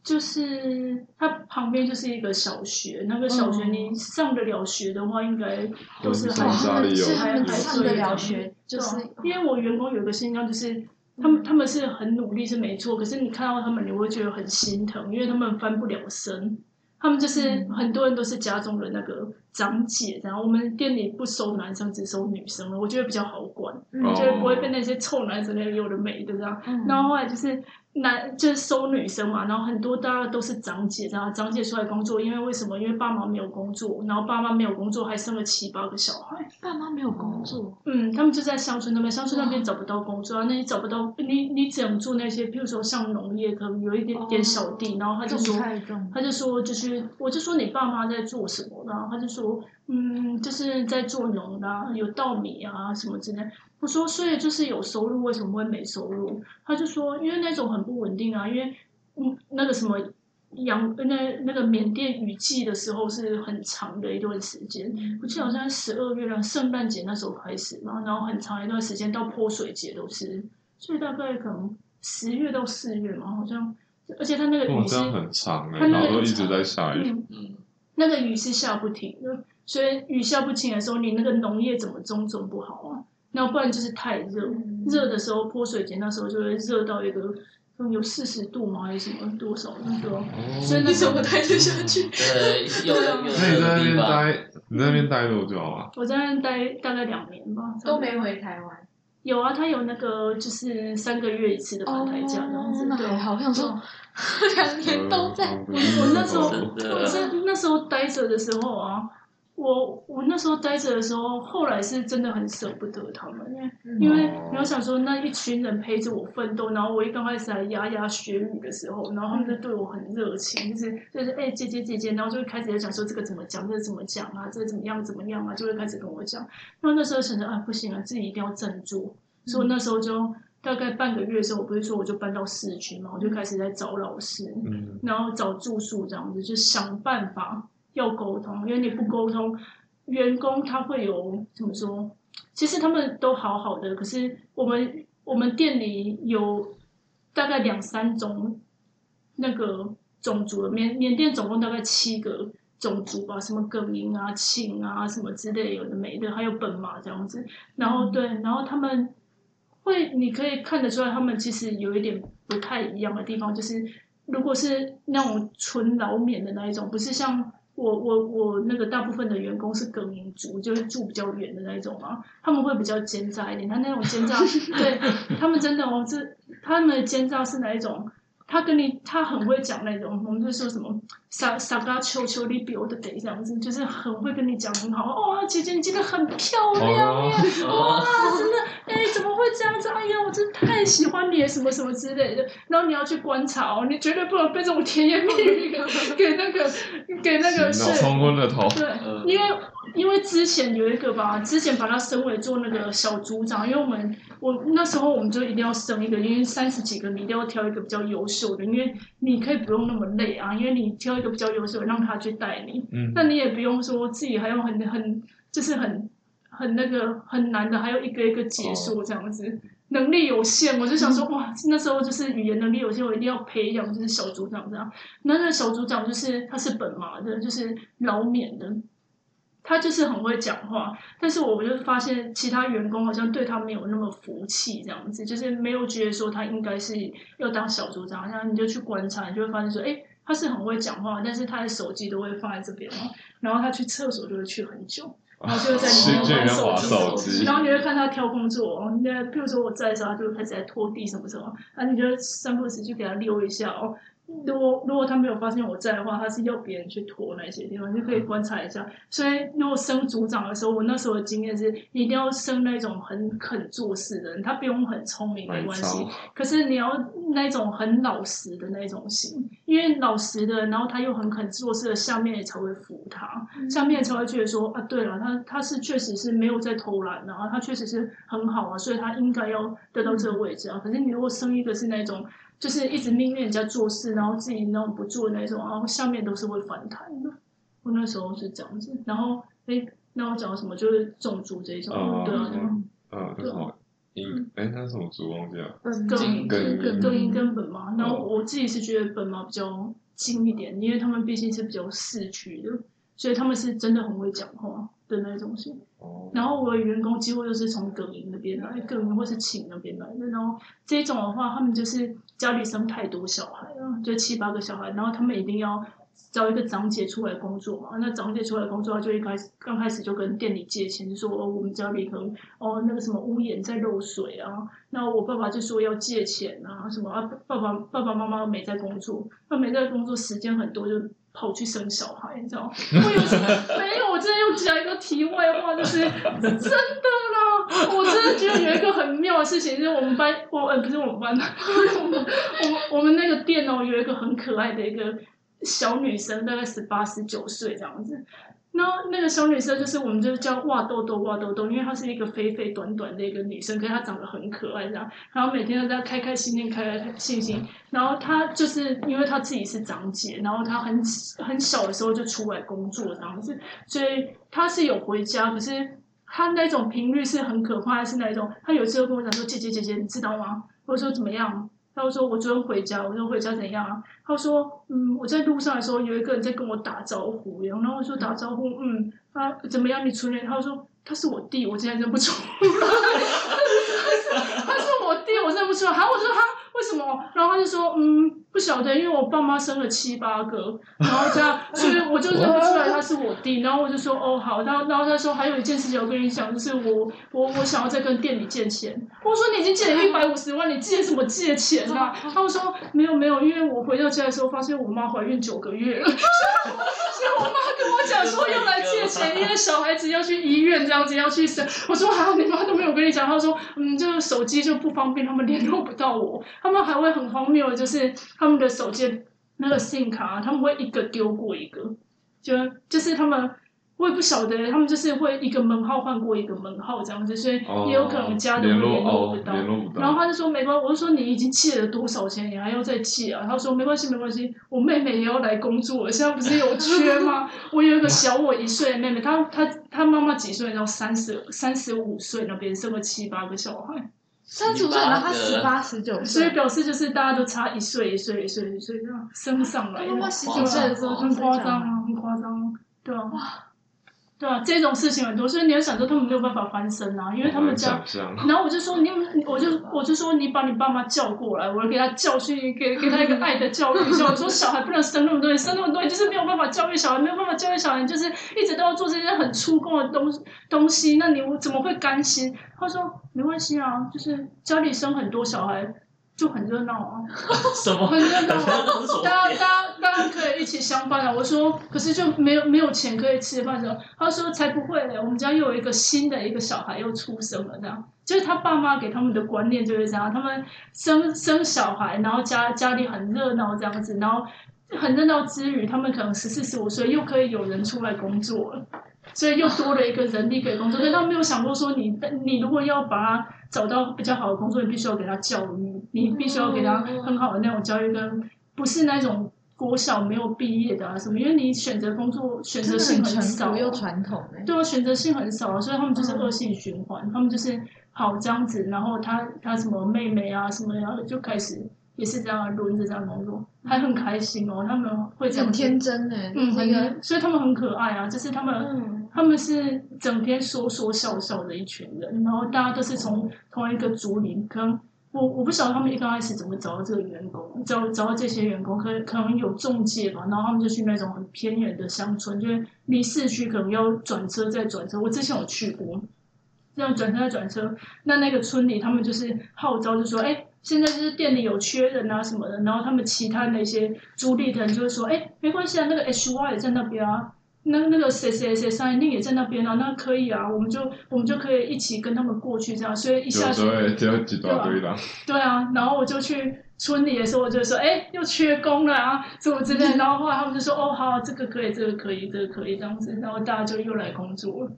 就是它旁边就是一个小学，那个小学嗯你上得了学的话，应该都是上哇，还他们家里有是他们还上得了学，就是对啊因为我员工有一个现象就是。他们他们是很努力是没错，可是你看到他们，你会觉得很心疼，因为他们翻不了身。他们就是嗯很多人都是家中的那个长姐，然后我们店里不收男生，只收女生了，我觉得比较好管，就不会被那些臭男生那个有的没的这样。嗯然后后来就是男就是收女生嘛，然后很多大家都是长姐，然后长姐出来工作，因为为什么？因为爸妈没有工作，然后爸妈没有工作，还生了七八个小孩。爸妈没有工作，嗯，他们就在乡村那边，乡村那边找不到工作啊，那你找不到，你你只能做那些，譬如说像农业，可能有一点点小地，然后他就说，他就说，就是我就说你爸妈在做什么，然后他就说，嗯，就是在做农啦、有稻米啊什么之类。我说，所以就是有收入，为什么会没收入？他就说，因为那种很不稳定啊，因为嗯那个什么阳那那个缅甸雨季的时候是很长的一段时间，我记得好像十二月了，圣诞节那时候开始嘛，然后很长一段时间到泼水节都是，所以大概可能十月到四月嘛，好像，而且它那个哇，雨是很长哎，它那个然后一直在下雨。那个雨是下不停的，所以雨下不停的时候，你那个农业怎么种种不好啊？那不然就是太热，嗯热的时候泼水节那时候就会热到一个。嗯有四十度吗？还是什么多少那个？所以那时候我待得下去。[LAUGHS] 对，有有有那你在那边待，你在那边待多久啊？我在那边待大概两年吧，都没回台湾。有啊，他有那个就是三个月一次的返台假这样子，对哦那还好，我想说 [LAUGHS] 两年都在。我我那时候我是那时候待着的时候啊，我我那时候待着的时候，后来是真的很舍不得他们，因为因为哦。你要想说那一群人陪着我奋斗，然后我一刚开始还牙牙学语的时候，然后他们就对我很热情，就是就是哎、姐姐姐姐，然后就会开始在讲说这个怎么讲，这个怎么讲啊，这个怎么样怎么样啊，就会开始跟我讲。那那时候想着啊不行啊，自己一定要振作，所以我那时候就大概半个月的时候，我不是说我就搬到市区嘛，我就开始在找老师，嗯，然后找住宿这样子，就想办法要沟通，因为你不沟通，员工他会有怎么说？其实他们都好好的，可是我们我们店里有大概两三种那个种族缅缅甸总共大概七个种族吧，什么耿营啊、庆啊什么之类有的没的，还有本马这样子。然后对，然后他们会，你可以看得出来，他们其实有一点不太一样的地方，就是如果是那种纯老缅的那一种，不是像我我我那个大部分的员工是耿营族，就是住比较远的那一种嘛，他们会比较奸诈一点。他那种奸诈，[LAUGHS] 对他们真的哦，这他们的奸诈是哪一种？他跟你，他很会讲那种，我们就说什么傻傻嘎球球里比我的得这样子，就是很会跟你讲很好。哇、姐姐你今天很漂亮耶！哇，真的，哎，怎么会这样子？哎呀，我真的太喜欢你了，什么什么之类的。然后你要去观察哦，你绝对不能被这种甜言蜜语给给那个 [LAUGHS] 给那个洗脑是，冲昏了头。对，嗯因为因为之前有一个吧，之前把他升为做那个小组长，因为我们我那时候我们就一定要升一个，因为三十几个你一定要挑一个比较优秀的，因为你可以不用那么累啊，因为你挑一个比较优秀的让他去带你，嗯，那你也不用说自己还要很很就是很很那个很难的，还要一个一个解说这样子。能力有限，我就想说，哇，那时候就是语言能力有限，我一定要培养，就是小组长这样。那那小组长就是他是本麻的，就是老缅的，他就是很会讲话，但是我就发现其他员工好像对他没有那么服气，这样子，就是没有觉得说他应该是要当小组长。然后你就去观察，你就会发现说，哎，他是很会讲话，但是他的手机都会放在这边嘛，然后他去厕所就会去很久。然后就在里面玩手机，机然后你会看他挑工作，哦那比如说我在的时候，他就开始在拖地什么什么，那，你就三不时就给他溜一下哦。如果如果他没有发现我在的话，他是要别人去拖那些地方，就可以观察一下。所以如果升组长的时候，我那时候的经验是，你一定要升那种很肯做事的人，他不用很聪明没关系，可是你要那种很老实的那种型，因为老实的，然后他又很肯做事的，下面也才会服他，下面才会觉得说啊，对了，他他是确实是没有在偷懒然后，他确实是很好啊，所以他应该要得到这个位置啊。可是你如果升一个是那种。就是一直命令人家做事，然后自己那种不做的那种，然后下面都是会反弹的。我那时候是这样子，然后诶，那我讲到什么？就是种族这一种，哦对啊，对啊嗯，那什么英，哎，那是什么族忘记了？嗯更金跟更更音跟本嘛。然后哦我自己是觉得本嘛比较近一点，因为他们毕竟是比较市区的，所以他们是真的很会讲话的那种型。哦，然后我的员工几乎就是从葛营那边来，葛营或是秦那边来的。然后这种的话，他们就是家里生太多小孩了，就七八个小孩，然后他们一定要找一个长姐出来工作嘛。那长姐出来工作，她就一开始刚开始就跟店里借钱，就说哦，我们家里可能哦那个什么屋檐在漏水啊。那我爸爸就说要借钱啊，什么啊，爸爸爸爸妈妈没在工作，他没在工作时间很多就。跑去生小孩，你知道吗？我有时候 [LAUGHS] 真的又讲一个题外话，就是真的啦，我真的觉得有一个很妙的事情，就是我们班，我呃不是我们班，我们我们我们那个店哦，有一个很可爱的一个小女生，大概十八十九岁这样子。那那个小女生就是我们就是叫哇豆豆哇豆豆，因为她是一个肥肥短短的一个女生，可是她长得很可爱这样，然后每天都在开开心心开开心心。然后她就是因为她自己是长姐，然后她很很小的时候就出来工作这样子，所以她是有回家，可是她那种频率是很可怕，是那种她有时候跟我讲说姐姐姐姐你知道吗？我说怎么样？他就说：“我昨天回家，我说回家怎样啊？”他说：“嗯，我在路上的时候有一个人在跟我打招呼，然后我说打招呼，嗯，啊怎么样？你出来？”他说：“他是我弟，我现在认不出 [LAUGHS] 来。他是我弟，我认不出。”好，我说他为什么？然后他就说：“嗯，不晓得，因为我爸妈生了七八个，然后这样，所以我就认不出来他是我弟。”然后我就说：“哦，好。”然后然后他说：“还有一件事情我跟你讲，就是我我我想要再跟店里借钱。”我说：“你已经借了一百五十万，你借什么借钱啊？”他们说：“没有没有，因为我回到家的时候发现我妈怀孕九个月了，[LAUGHS] [LAUGHS] 所以我妈跟我讲说要来借钱，因为小孩子要去医院这样子要去生。”我说：“好，你妈都没有跟你讲。”他说：“嗯，就是手机就不方便，他们联络不到我。他们还会很荒谬的，就是他们的手机那个 SIM 卡、他们会一个丢过一个，就就是他们。”我也不晓得，他们就是会一个门号换过一个门号这样子，所以也有可能家里会联络不到。然后他就说没关系，我就说你已经借了多少钱，你还要再借啊？他说没关系没关系，我妹妹也要来工作了，现在不是有缺吗？[LAUGHS] 我有一个小我一岁的妹妹，她她她妈妈几岁？然后三十三十五岁那边生了七八个小孩，三十五岁，然后他十八十九岁，所以表示就是大家都差一岁一岁一岁一岁这样升上来的，他妈妈十九岁的时候很夸张啊，很夸张，对啊。对啊，这种事情很多，所以你要想说他们没有办法翻身啊，因为他们家然后我就说你，我就我就说你把你爸妈叫过来，我要给他教训，给给他一个爱的教育。我说小孩不能生那么多，你生那么多，你就是没有办法教育小孩，没有办法教育小孩，就是一直都要做这些很粗犷的东东西，那你我怎么会甘心？他说没关系啊，就是家里生很多小孩就很热闹啊。[LAUGHS] 什么？很热闹大家大家大家可以一起相伴啊！我说，可是就没有没有钱可以吃饭的。他说才不会嘞，我们家又有一个新的一个小孩又出生了，这样就是他爸妈给他们的观念就是这样，他们生生小孩，然后家家里很热闹这样子，然后很热闹之余，他们可能十四十五岁又可以有人出来工作了。所以又多了一个人力可以工作，但他没有想过说你，你如果要把他找到比较好的工作，你必须要给他教育，你必须要给他很好的那种教育，跟不是那种国小没有毕业的啊什么，因为你选择工作选择性很少。啊，又传统哎，对啊，选择性很少啊，所以他们就是恶性循环，他们就是好这样子，然后他他什么妹妹啊什么，然后就开始也是这样轮着这样工作，还很开心哦，他们会这样很天真哎，嗯，所以他们很可爱啊，就是他们。嗯他们是整天说说笑笑的一群人，然后大家都是从同一个族里，可能我我不晓得他们一刚开始怎么找到这个员工，找找到这些员工，可可能有中介吧，然后他们就去那种很偏远的乡村，就是离市区可能要转车再转车。我之前有去过，这样转车再转车。那那个村里他们就是号召，就说，哎，现在就是店里有缺人啊什么的，然后他们其他那些租赁的人就会说，哎，没关系啊，那个 H Y 也在那边啊。那那个谁谁谁三定也在那边啊，那可以啊，我们就我们就可以一起跟他们过去这样，所以一下去有时候会就几大堆人，对啊，然后我就去村里的时候，我就说，哎，又缺工了啊，什么之类的。然后后来他们就说，哦，好，这个可以，这个可以，这个可以这样子。然后大家就又来工作了。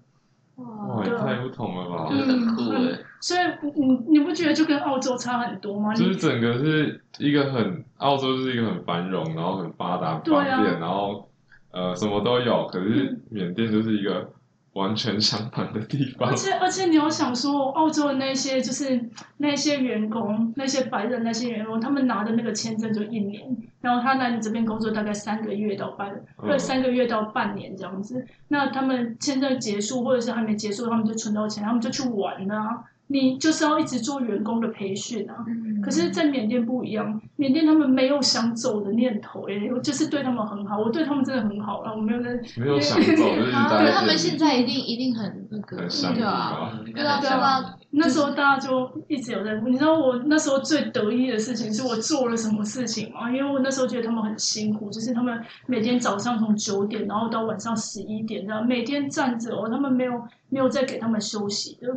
哇，也太不同了吧！就是很酷哎。所以你你不觉得就跟澳洲差很多吗？就是整个是一个很澳洲，就是一个很繁荣，然后很发达、方便，然后。呃，什么都有，可是缅甸就是一个完全相反的地方。而且而且，你要想说，澳洲的那些就是那些员工，那些白人那些员工，他们拿的那个签证就一年，然后他来你这边工作大概三个月到半，或三个月到半年这样子。那他们签证结束或者是还没结束，他们就存到钱，他们就去玩啊。你就是要一直做员工的培训啊，可是，在缅甸不一样，缅甸他们没有想走的念头，哎，我就是对他们很好，我对他们真的很好了，我没有在没有想走，就是 [LAUGHS] 对他们现在一定一定很那个，对啊，对啊，对啊，那时候大家就一直有在，你知道我那时候最得意的事情是我做了什么事情吗？因为我那时候觉得他们很辛苦，就是他们每天早上从九点，然后到晚上十一点这样，每天站着哦，他们没有没有再给他们休息的。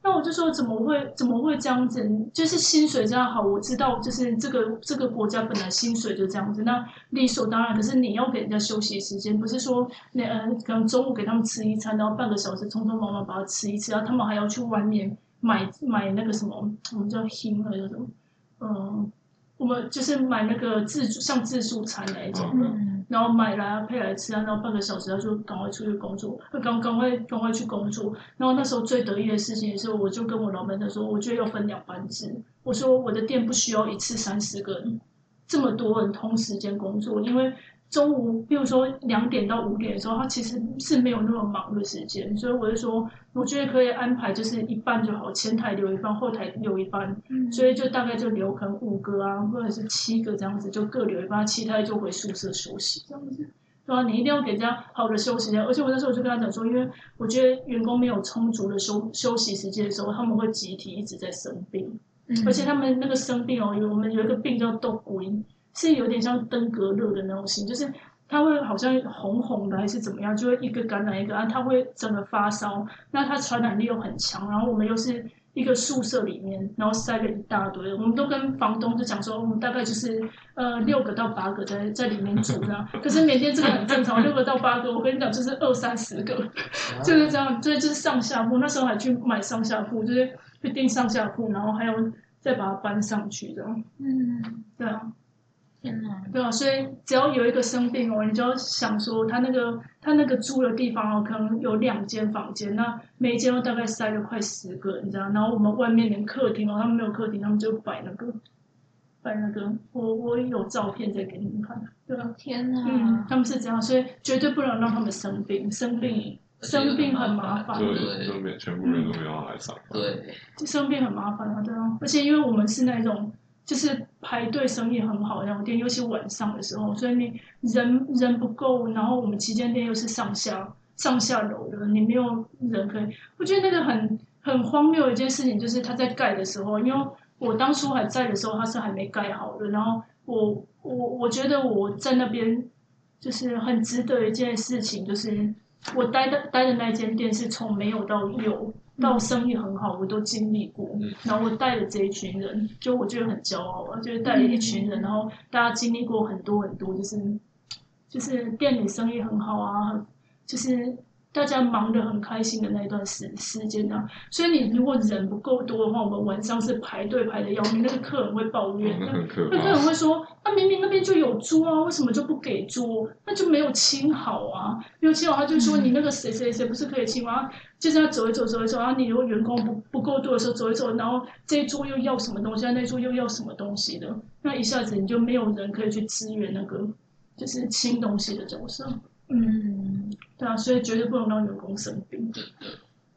那我就说怎么会怎么会这样子？就是薪水这样好，我知道，就是这个这个国家本来薪水就这样子，那理所当然。可是你要给人家休息时间，不是说那呃，可能中午给他们吃一餐，然后半个小时匆匆忙忙把它吃一次，然后他们还要去外面买买那个什么，我们叫 him 那个什么，嗯，我们就是买那个自助像自助餐那一种的。然后买来啊，配来吃啊，然后半个小时他就赶快出去工作，赶赶快赶快去工作。然后那时候最得意的事情是，我就跟我老板说，我觉得要分两班制。我说我的店不需要一次三十个人，这么多人同时间工作，因为。中午，比如说两点到五点的时候，他其实是没有那么忙的时间，所以我就说，我觉得可以安排就是一半就好，前台留一半，后台留一半，所以就大概就留可能五个啊，或者是七个这样子，就各留一半，其他就回宿舍休息这样子。对啊，你一定要给人家好的休息间，而且我那时候我就跟他讲说，因为我觉得员工没有充足的休休息时间的时候，他们会集体一直在生病，而且他们那个生病哦，有我们有一个病叫痘鬼。是有点像登革热的那种型，就是它会好像红红的还是怎么样，就会一个感染一个啊，它会整个发烧，那它传染力又很强，然后我们又是一个宿舍里面，然后塞了一大堆，我们都跟房东就讲说，我们大概就是呃六个到八个在在里面住这样，可是每天这个很正常，六个到八个，我跟你讲就是二三十个，[LAUGHS] 就是这样，所以就是上下铺，那时候还去买上下铺，就是去订上下铺，然后还有再把它搬上去这样，嗯，对啊。天哪！对啊，所以只要有一个生病哦，你就要想说他那个他那个住的地方哦，可能有两间房间，那每间都大概塞了快十个，你知道？然后我们外面连客厅哦，他们没有客厅，他们就摆那个摆那个，我我有照片再给你们看，对吧？天哪！嗯，他们是这样，所以绝对不能让他们生病，生病生病很麻烦，对，生病全部人都没有来上班，对，生病很麻烦啊，对啊，而且因为我们是那种。就是排队生意很好的那种店，尤其晚上的时候，所以你人人不够，然后我们旗舰店又是上下上下楼的，你没有人可以。我觉得那个很很荒谬一件事情，就是他在盖的时候，因为我当初还在的时候，他是还没盖好的。然后我我我觉得我在那边就是很值得一件事情，就是我待的待的那间店是从没有到有。到生意很好，我都经历过。然后我带了这一群人，就我觉得很骄傲啊，就是带了一群人，然后大家经历过很多很多，就是就是店里生意很好啊，就是。大家忙得很开心的那一段时时间呢，所以你如果人不够多的话，我们晚上是排队排的要命，那个客人会抱怨，那客人会说，那明明那边就有桌啊，为什么就不给桌？那就没有清好啊，没有清好，他就说你那个谁谁谁不是可以清吗？就是要走一走走一走，然后你如果员工不不够多的时候走一走，然后这一桌又要什么东西，那桌又要什么东西的，那一下子你就没有人可以去支援那个就是清东西的角色。嗯，对啊，所以绝对不能让员工生病。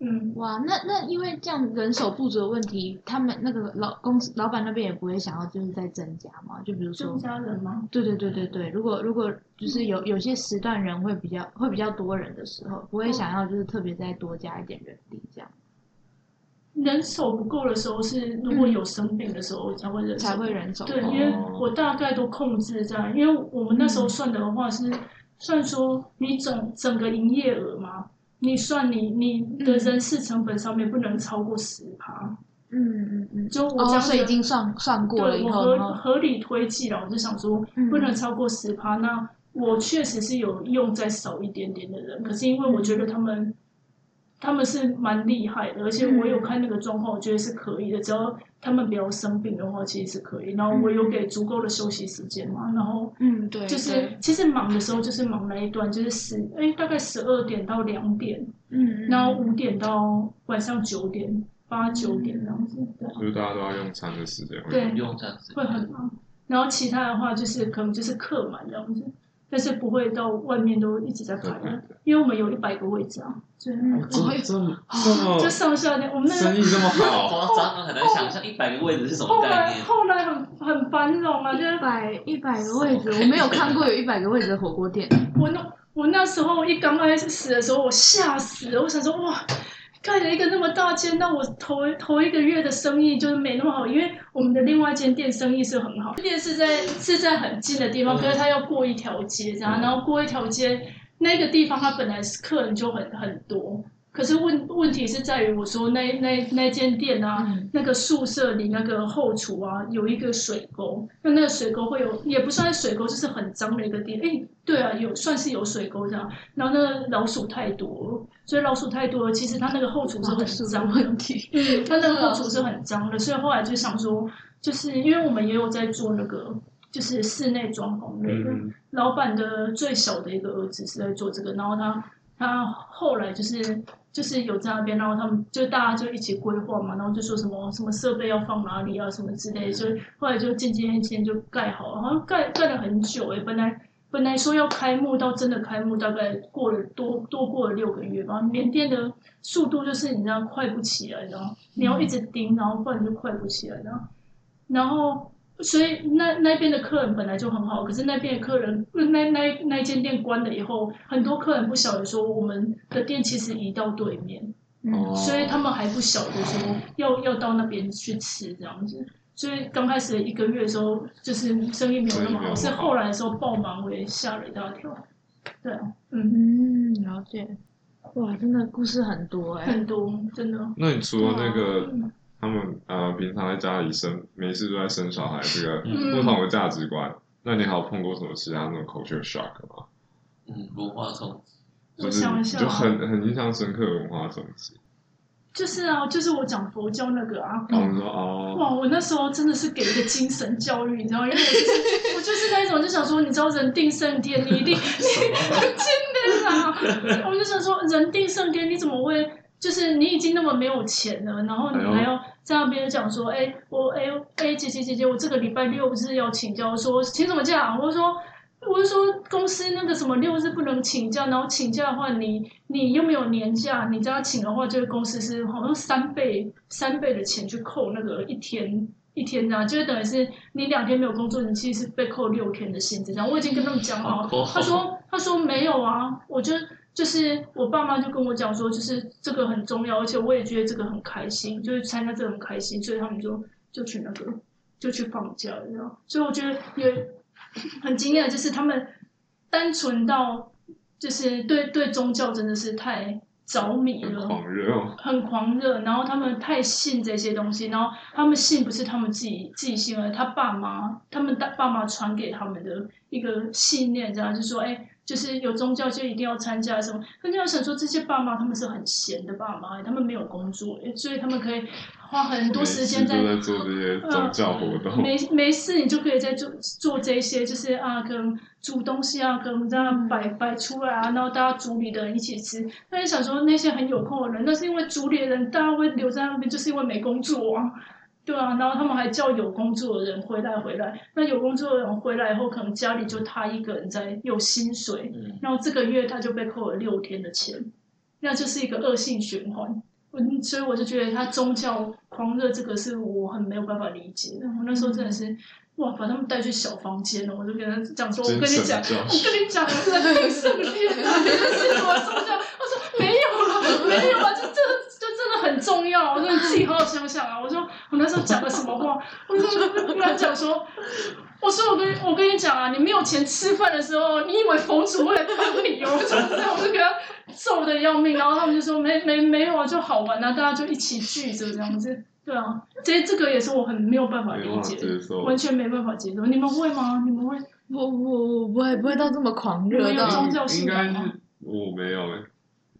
嗯，哇，那那因为这样人手不足的问题，他们那个老公司老板那边也不会想要就是再增加嘛？就比如说增加人吗？对对对对对，如果如果就是有有些时段人会比较会比较多人的时候，不会想要就是特别再多加一点人力这样。人手不够的时候是如果有生病的时候才会人手才不够会人手。对，哦因为我大概都控制在，因为我们那时候算的话是算说你整整个营业额吗，你算你你的人事成本上面不能超过十趴，嗯嗯嗯。就我这哦，样子所以已经算算过了以后，合合理推计了，我就想说嗯不能超过十趴，那我确实是有用再少一点点的人，可是因为我觉得他们。他们是蛮厉害的，而且我有看那个状况，我觉得是可以的。只要他们不要生病的话，其实是可以。然后我有给足够的休息时间嘛，然后嗯对，就是其实忙的时候就是忙那一段，就是十哎大概十二点到两点，嗯，嗯然后五点到晚上九点八九点这样子，对啊。就是大家都要用餐的时间会对。很用这样子会很忙。然后其他的话就是可能就是客满这样子，但是不会到外面都一直在排对的，因为我们有一百个位置啊，所以嗯这这这么就上下那，我们那个生意这么好，夸张啊，很难想象一百个位置是什么后概念。来后来很很繁荣啊，就是一百一百个位置，我没有看过有一百个位置的火锅店。我那我那时候一刚开始的时候，我吓死了，我想说哇，盖了一个那么大间，那我头头一个月的生意就是没那么好，因为我们的另外一间店生意是很好，店是在是在很近的地方，嗯可是他要过一条街这样，然后过一条街那个地方他本来是客人就很很多。可是问问题是在于，我说那那那间店啊，嗯那个宿舍里那个后厨啊，有一个水沟，那那个水沟会有，也不算是水沟，就是很脏的一个地。哎，对啊，有算是有水沟这样。然后那个老鼠太多了，所以老鼠太多了，其实它那个后厨是很脏的。问题，嗯，它那个后厨是很脏的，所以后来就想说，就是因为我们也有在做那个，就是室内装潢类的。嗯，老板的最小的一个儿子是在做这个，然后他他后来就是就是有在那边，然后他们就大家就一起规划嘛，然后就说什么什么设备要放哪里啊，什么之类的，所以后来就渐渐渐渐就盖好了，好像盖盖了很久诶、本来。本来说要开幕，到真的开幕大概过了多多过了六个月吧。缅甸的速度就是你知道快不起来，然后你要一直盯，然后不然就快不起来，然后然后所以那那边的客人本来就很好，可是那边的客人那那那一间店关了以后，很多客人不晓得说我们的店其实移到对面，哦所以他们还不晓得说要要到那边去吃这样子。所以刚开始的一个月的时候，就是生意没有那么好，是后来的时候爆满，我也吓了一大跳。对啊，嗯，嗯，了解。哇，真的故事很多哎、很多真的。那你除了那个嗯他们呃平常在家里生没事就在生小孩这个嗯不同的价值观，那你还有碰过什么其他那种 culture shock 吗？嗯，文化冲击。我就是想一下啊就很很印象深刻的文化冲击。就是啊，就是我讲佛教那个啊，然后我们说哦，哇，我那时候真的是给一个精神教育，你知道，因为我就是我就是那种就想说，你知道人定胜天，你一定 [LAUGHS] 真的啊，我就想说人定胜天，你怎么会？就是你已经那么没有钱了，然后你还要在那边讲说，哎、我哎哎姐姐姐姐，我这个礼拜六日要请假，我说请什么假？我说我就说公司那个什么六日不能请假，然后请假的话你，你又没有年假，你这样请的话，这个公司是好像三倍三倍的钱去扣那个一天一天这样，就是等于是你两天没有工作，你其实是被扣六天的薪资这样。我已经跟他们讲好好，他说他说没有啊，我就就是我爸妈就跟我讲说，就是这个很重要，而且我也觉得这个很开心，就是参加这个很开心，所以他们就就去那个就去放假了，这样。所以我觉得也很惊讶，就是他们单纯到就是对对宗教真的是太着迷很了，狂热哦。很狂热，然后他们太信这些东西，然后他们信不是他们自己自己信，而他爸妈他们的爸妈传给他们的一个信念，这样就说，哎，就是有宗教就一定要参加什么。可你要想说，这些爸妈他们是很闲的爸妈，他们没有工作，哎所以他们可以花很多时间在在做这些宗教活动。没没事，你就可以在做做这些，就是啊，可能煮东西啊，可能这样摆摆出来啊，然后大家组里的人一起吃。那你想说那些很有空的人，那是因为组里的人大家会留在那边，就是因为没工作啊，对啊。然后他们还叫有工作的人回来回来，那有工作的人回来以后，可能家里就他一个人在有薪水，嗯，然后这个月他就被扣了六天的钱，那就是一个恶性循环。嗯，所以我就觉得他宗教狂热这个是我很没有办法理解的。我那时候真的是，哇，把他们带去小房间了，我就跟他讲说，我跟你讲，我跟你讲，我真的很圣天啊，你这是什么宗教？我说没有了，没有啊，就这这真的很重要，我说你自己好好想想啊！我说我那时候讲了什么话？[LAUGHS] 我说跟他讲说，我说我跟我跟你讲啊，你没有钱吃饭的时候，你以为冯主会来帮你哦？就这样，我就给他揍的要命，然后他们就说 [LAUGHS] 没没没有啊，就好玩啊，大家就一起聚着这样子。对啊，这这个也是我很没有办法理解的，完全没办法接受。你们会吗？你们会？我我我不会不会到这么狂热没有到宗教信应该是仰吗？我没有诶，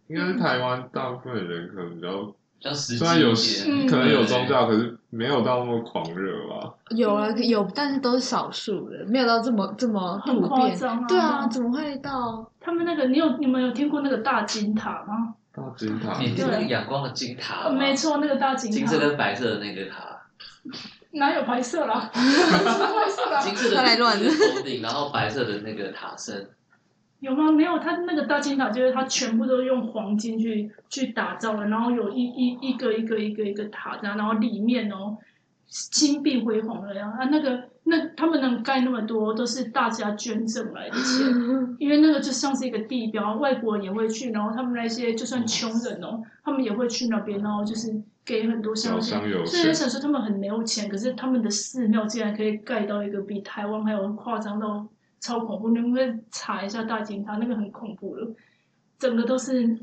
应该是台湾大部分人可能比较，比较实际虽然有一点，嗯可能有宗教，可是没有到那么狂热吧。有啊有，但是都是少数的，没有到这么这么很普遍。夸张啊！对啊，怎么会到？他们那个，你有你们有听过那个大金塔吗？大金塔，缅甸那个阳光的金塔吗，没错，那个大金塔，金色跟白色的那个塔，[LAUGHS] 哪有白色啦？[LAUGHS] 白色啦？金色的他来乱是头顶，然后白色的那个塔身，有吗？没有，他那个大金塔就是他全部都用黄金去去打造的，然后有一一一个一个一个一个塔这样，然后里面哦金碧辉煌的呀啊，那个那他们能盖那么多，都是大家捐赠来的钱。[LAUGHS] 因为那个就像是一个地标，外国人也会去，然后他们那些就算穷人哦，他们也会去那边，然后就是给很多香油所以想说他们很没有钱，可是他们的寺庙竟然可以盖到一个比台湾还有夸张到超恐怖。你们可以查一下大金塔，那个很恐怖的，整个都是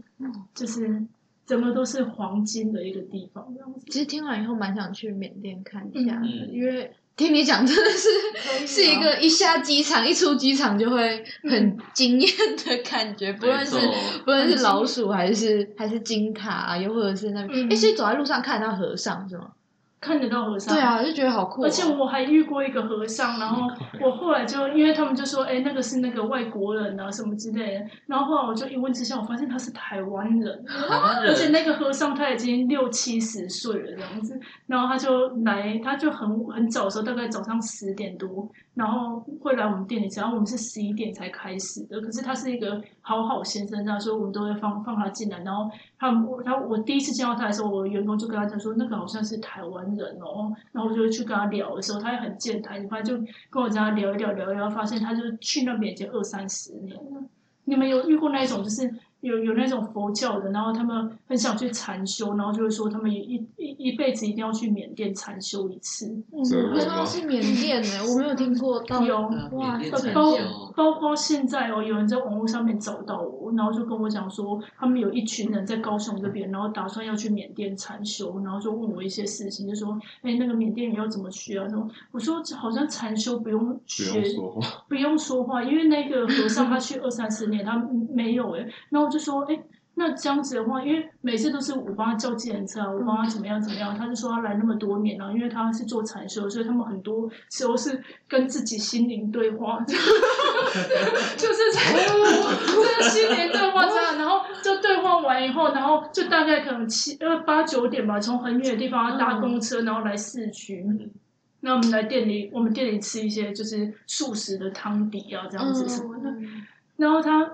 就是整个都是黄金的一个地方这样子。其实听完以后蛮想去缅甸看一下的，嗯因为听你讲真的是啊是一个一下机场一出机场就会很惊艳的感觉，不论是不论是老鼠还是还是金塔啊，又或者是那边，嗯哎、所以走在路上看得到和尚是吗？看得到和尚。对啊，就觉得好酷哦、而且我还遇过一个和尚，然后我后来就因为他们就说，哎，那个是那个外国人啊什么之类的，然后后来我就一问之下，我发现他是台湾人，台湾人，而且那个和尚他已经六七十岁了这样子，然后他就来，他就很很早的时候，大概早上十点多，然后会来我们店里吃，然后我们是十一点才开始的，可是他是一个好好先生，这样所以我们都会放放他进来，然后他我他我第一次见到他的时候，我员工就跟他讲说，那个好像是台湾人哦，然后我就去跟他聊的时候，他也很健谈，反正就跟我这样聊一聊聊一聊，发现他就去那边已经二三十年了。你们有遇过那一种，就是有有那种佛教的，然后他们很想去禅修，然后就会说他们一一一辈子一定要去缅甸禅修一次，嗯这个我不知道是缅甸呢、我没有听过到。有哇，包修包括现在哦，有人在网络上面找到我，然后就跟我讲说，他们有一群人在高雄这边，然后打算要去缅甸禅修，然后就问我一些事情，就说，哎，那个缅甸人要怎么去啊？什么？我说好像禅修不用不学用说话，不用说话，因为那个和尚他去二三十年，他没有哎，然后我就说，哎，那这样子的话，因为每次都是我帮他叫计程车啊，我帮他怎么样怎么样，他就说他来那么多年了、因为他是做禅修，所以他们很多时候是跟自己心灵对话，[LAUGHS] 就是在就是心灵对话这样，然后就对话完以后，然后就大概可能七呃八九点吧，从很远的地方搭公车，然后来市区。那我们来店里，我们店里吃一些就是素食的汤底啊，这样子什么的。嗯 [LAUGHS] 然后他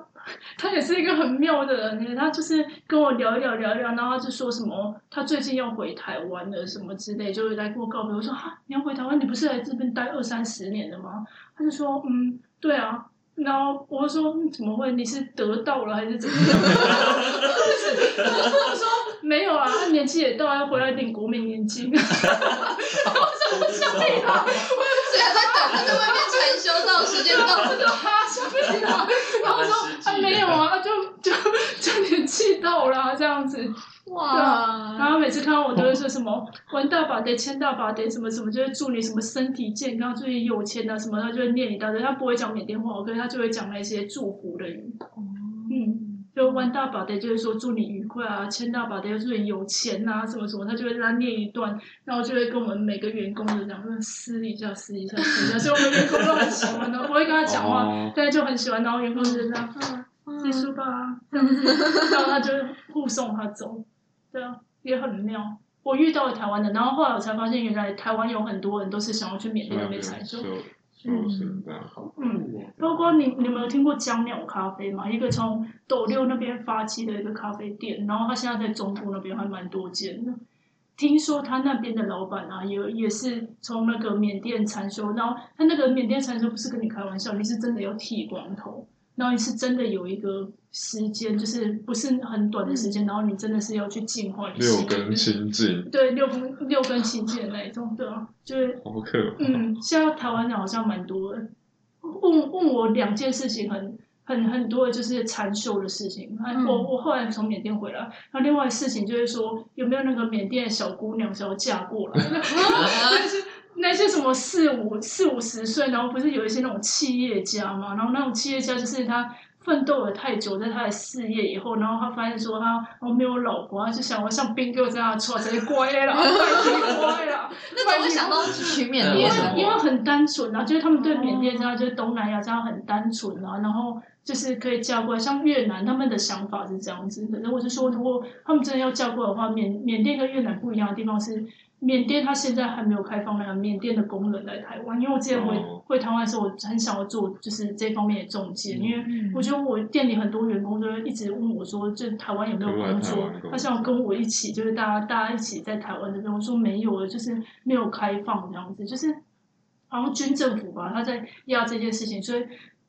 他也是一个很妙的人，他就是跟我聊一聊聊一聊，然后他就说什么他最近要回台湾了什么之类，就是来跟我告别。我说哈，你要回台湾？你不是来这边待二三十年了吗？他就说嗯，对啊。然后我就说、嗯、怎么会？你是得到了还是怎么样？我 [LAUGHS] 说没有啊，他年纪也到，要回来领国民年金。我说小屁啦，虽然在等他在外面禅修到时间到，[LAUGHS] 我就哈小屁啦，然后我说啊没有啊，就就就年纪到了、啊、这样子。然哇，后每次看到我都会说什么玩大把得签大把得什么什么，就会祝你什么身体健康，祝你有钱啊什么，他就会念一大堆。他不会讲缅甸话，可是他就会讲那些祝福的语。嗯，就玩大把的，就是说祝你愉快啊；签大把的，就祝你有钱啊，什么什么，他就会让他念一段，然后就会跟我们每个员工就讲，说撕一下，私一下，私一下，[LAUGHS] 所以我们员工都很喜欢的，不会跟他讲话，哦。大家就很喜欢，然后员工就这样，啊，结束吧，这样子，然后他就护送他走，对啊，也很妙。我遇到了台湾的，然后后来我才发现，原来台湾有很多人都是想要去缅甸那边禅修修。修行这样。嗯，包括你，你们有听过江鸟咖啡吗？一个从斗六那边发起的一个咖啡店，然后他现在在中部那边还蛮多间的。听说他那边的老板啊，也也是从那个缅甸禅修，然后他那个缅甸禅修不是跟你开玩笑，你是真的要剃光头，然后你是真的有一个时间，就是不是很短的时间，然后你真的是要去净化你六根清净，对六根六根清净的那一种，对啊，就是好可怕。嗯，现在台湾人好像蛮多的。问问我两件事情很很很多的就是禅修的事情。我我后来从缅甸回来，然后另外的事情就是说有没有那个缅甸的小姑娘想要嫁过来？[LAUGHS] [LAUGHS] 那些什么四五四五十岁，然后不是有一些那种企业家嘛？然后那种企业家就是他奋斗了太久，在他的事业以后，然后他发现说他哦没有老婆，他就想我像兵哥这样娶谁乖啦，[LAUGHS] 拜你乖了。那怎么会想到去缅因为甸呢？因为很单纯啊，就是他们对缅甸这样，就是东南亚这样很单纯啊，然后就是可以嫁过来。像越南，他们的想法是这样子。可是我是说，如果他们真的要嫁过来的话，缅缅甸跟越南不一样的地方是，缅甸它现在还没有开放那个缅甸的工人来台湾。因为我之前回、哦回台湾的时候，我很想要做就是这方面的中介，因为嗯我觉得我店里很多员工都会一直问我说，就台湾有没有工作他想要跟我一起，就是大家大家一起在台湾这边。我说没有了，就是没有开放这样子，就是好像军政府吧，他在压这件事情，所以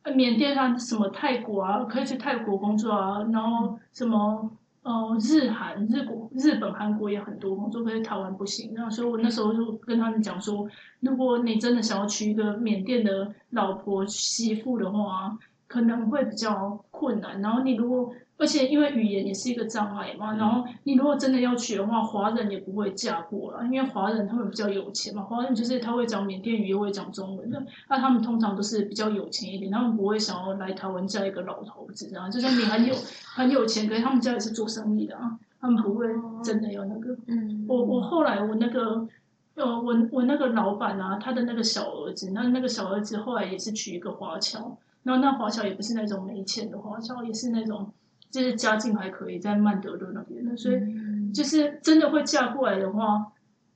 呃缅甸它什么泰国啊，可以去泰国工作啊，然后什么。哦，日韩、日国、日本、韩国也很多工作，可是台湾不行。那，所以我那时候就跟他们讲说，如果你真的想要娶一个缅甸的老婆媳妇的话，可能会比较困难。然后你如果，而且因为语言也是一个障碍嘛，然后你如果真的要娶的话，华人也不会嫁过来，因为华人他们比较有钱嘛，华人就是他会讲缅甸语，又会讲中文的，那他们通常都是比较有钱一点，他们不会想要来台湾嫁一个老头子啊，就算你很有 [LAUGHS] 很有钱，可是他们家也是做生意的啊，他们不会真的要那个。嗯，我我后来我那个呃我我那个老板啊，他的那个小儿子，那那个小儿子后来也是娶一个华侨，然后那华侨也不是那种没钱的华侨，也是那种就是家境还可以，在曼德勒那边的，所以嗯。就是真的会嫁过来的话，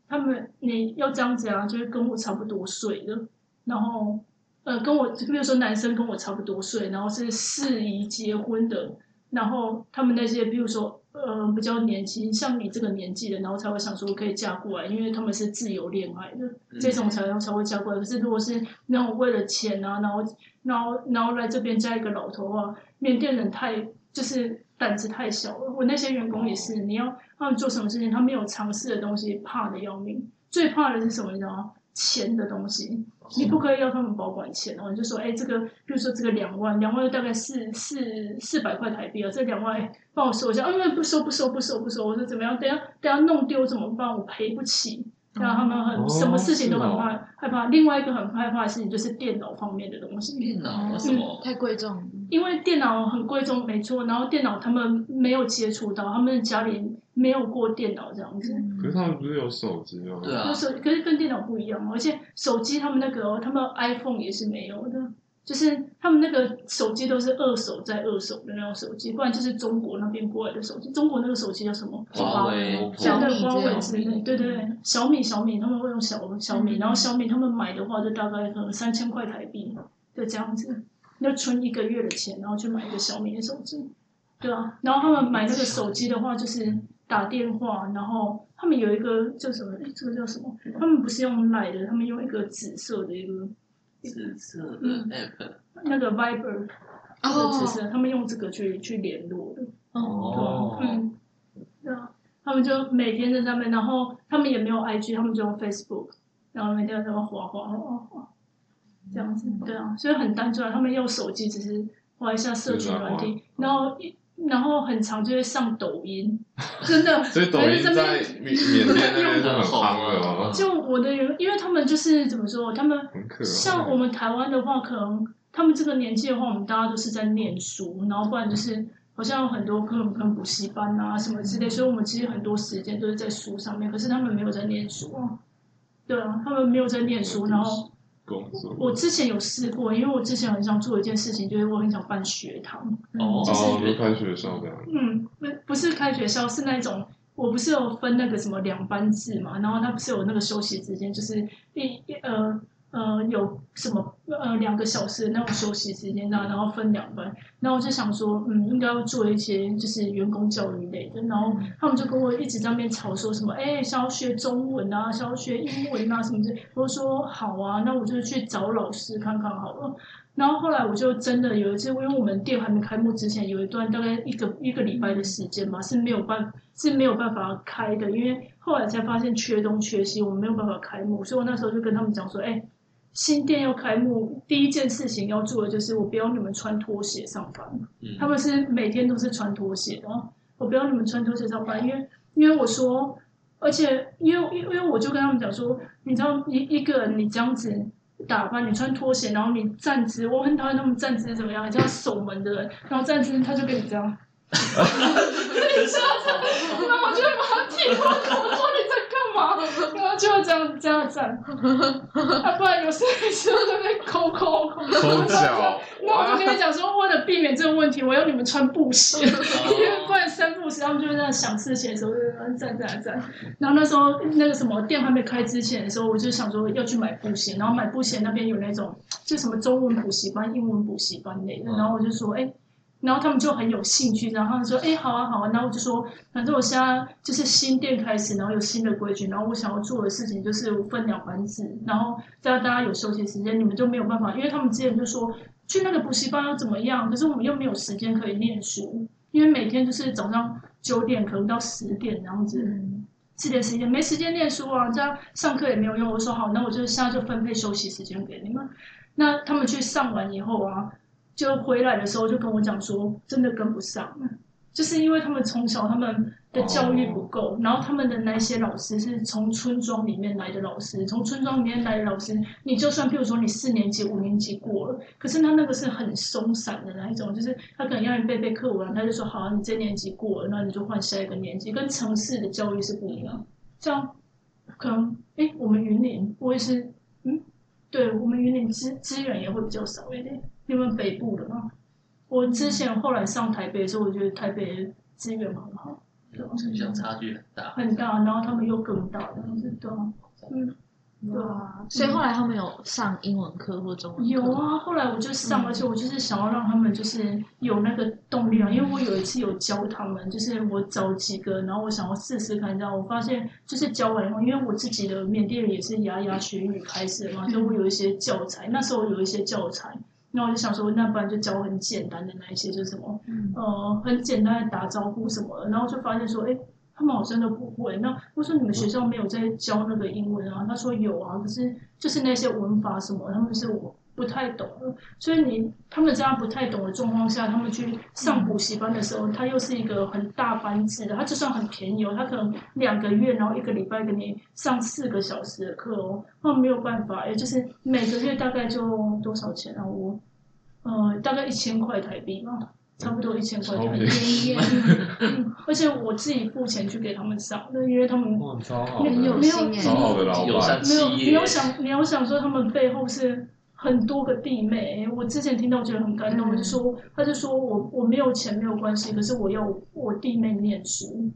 他们你要这样子啊，就是跟我差不多岁的，然后呃跟我比如说男生跟我差不多岁，然后是适宜结婚的，然后他们那些比如说呃比较年轻，像你这个年纪的，然后才会想说可以嫁过来，因为他们是自由恋爱的，这种才才会嫁过来。可是如果是那种为了钱啊，然后然后然后来这边嫁一个老头的话，缅甸人太就是胆子太小了。我那些员工也是，你要他们做什么事情，他没有尝试的东西，怕的要命。最怕的是什么？你知道吗？钱的东西，你不可以要他们保管钱哦。你就说，哎，这个，比如说这个两万，两万大概四四四百块台币啊，这两万哎帮我收一下。啊，不收不收不收不收。我说怎么样？等下等下弄丢怎么办？我赔不起。然后他们很、哦什么事情都很怕哦害、害怕。另外一个很害怕的事情就是电脑方面的东西。电脑为什么？太贵重？因为电脑很贵重，没错。然后电脑他们没有接触到，他们家里没有过电脑这样子。可是他们不是有手机吗？对啊那，手可是跟电脑不一样，而且手机他们那个哦、他们 iPhone 也是没有的，就是他们那个手机都是二手再二手的那种手机，不然就是中国那边过来的手机。中国那个手机叫什么？华为、小米对，华为这样之类，对对对，小米小米他们会用小小米，嗯然后小米他们买的话就大概可能三千块台币，就这样子，要存一个月的钱，然后去买一个小米的手机，对啊，然后他们买那个手机的话就是打电话，然后他们有一个叫什么？诶这个叫什么？他们不是用 Line 的，他们用一个紫色的一个紫色 app，那个 Viber，这个哦。紫色，他们用这个去去联络的。哦。嗯，对啊，他们就每天在上面，然后他们也没有 IG，他们就用 Facebook，然后每天在那边滑滑滑滑，这样子，对啊，所以很单纯啊，他们用手机只是滑一下社群软体，然后一然后很常就会上抖音，[LAUGHS] 真的，所以抖音在缅缅甸 [LAUGHS] 那边是很夯的哦，就我的原，因为他们就是怎么说，他们。像我们台湾的话，可能他们这个年纪的话，我们大家都是在念书，然后不然就是好像有很多可能可能补习班啊什么之类，所以我们其实很多时间都是在书上面，可是他们没有在念书啊。对啊，他们没有在念书，然后工作我之前有试过，因为我之前很想做一件事情，就是我很想办学堂。哦，就是哦，就开学校这样。嗯，不不是开学校，是那种我不是有分那个什么两班制嘛，然后他不是有那个休息时间，就是一一呃呃有什么呃两个小时的那种休息时间，然后然后分两班，然后我就想说，嗯，应该要做一些就是员工教育类的，然后他们就跟我一直在那边吵说什么，哎，想要学中文啊，想要学英文啊什么的，我说好啊，那我就去找老师看看好了。然后后来我就真的有一次，因为我们店还没开幕之前，有一段大概一个一个礼拜的时间嘛，是没有办是没有办法开的，因为后来才发现缺东缺西，我们没有办法开幕，所以我那时候就跟他们讲说，哎，新店要开幕，第一件事情要做的就是我不要你们穿拖鞋上班，嗯。他们是每天都是穿拖鞋然后，我不要你们穿拖鞋上班，因为因为我说，而且因为因为因为我就跟他们讲说，你知道一一个人你这样子打扮，你穿拖鞋，然后你站姿，我很讨厌他们站姿怎么样，很像守门的人，然后站姿他就跟你这样，[LAUGHS] [LAUGHS] 然后 [LAUGHS] 我就把他踢过头，我说你在然后就会这样这样。站，[LAUGHS] 啊，不然有时候时候就被抠抠抠。抠脚，那我就跟你讲说，为了避免这个问题，我要你们穿布鞋，因为不然三不时他们就会在想事情的时候就在那站站站。然后那时候那个什么店还没开之前的时候，我就想说要去买布鞋，然后买布鞋那边有那种就什么中文补习班、英文补习班类的，然后我就说，哎、然后他们就很有兴趣，然后他们说：“哎，好啊，好啊。”然后我就说：“反正我现在就是新店开始，然后有新的规矩，然后我想要做的事情就是我分两班制，然后这样大家有休息时间，你们就没有办法，因为他们之前就说去那个补习班要怎么样，可是我们又没有时间可以念书，因为每天就是早上九点可能到十点这样子，四点十一点没时间念书啊，这样上课也没有用。我说好，那我就现在就分配休息时间给你们。那他们去上完以后啊，就回来的时候就跟我讲说，真的跟不上，就是因为他们从小他们的教育不够，然后他们的那些老师是从村庄里面来的老师，从村庄里面来的老师，你就算譬如说你四年级、五年级过了，可是他那个是很松散的那一种，就是他可能要你背背课文，他就说好、啊，你这年级过了，那你就换下一个年级，跟城市的教育是不一样。这样可能哎，我们云林，我也是，嗯，对我们云林资资源也会比较少一点。你们北部的嘛？我之前后来上台北的时候，我觉得台北资源很好，城乡差距很大。很大，然后他们又更大这样子，对啊，所以后来他们有上英文课或中文课？有啊。后来我就上，嗯而且我就是想要让他们就是有那个动力啊，因为我有一次有教他们，就是我找几个，然后我想要试试看，这样我发现就是教完以后，因为我自己的缅甸语也是牙牙学语开始嘛，所以我有一些教材，那时候有一些教材。那我就想说，那不然就教很简单的那一些，就是什么，嗯呃，很简单的打招呼什么的，然后就发现说，哎，他们好像都不会。那我说你们学校没有在教那个英文啊？他说有啊，可是就是那些文法什么，他们是我不太懂的。所以你他们这样不太懂的状况下，他们去上补习班的时候，他又是一个很大班制的，他就算很便宜哦，他可能两个月，然后一个礼拜给你上四个小时的课哦，那没有办法，也就是每个月大概就多少钱啊？我呃大概一千块台币吧，差不多一千块台币。便宜耶，[LAUGHS] 嗯，而且我自己付钱去给他们上那，因为他们哇，超好很有的，心耶超好的老友善板，企没有，你业要想，没有想说他们背后是很多个弟妹。我之前听到觉得很感动，嗯我就说，他就说我我没有钱没有关系，可是我要我弟妹念书，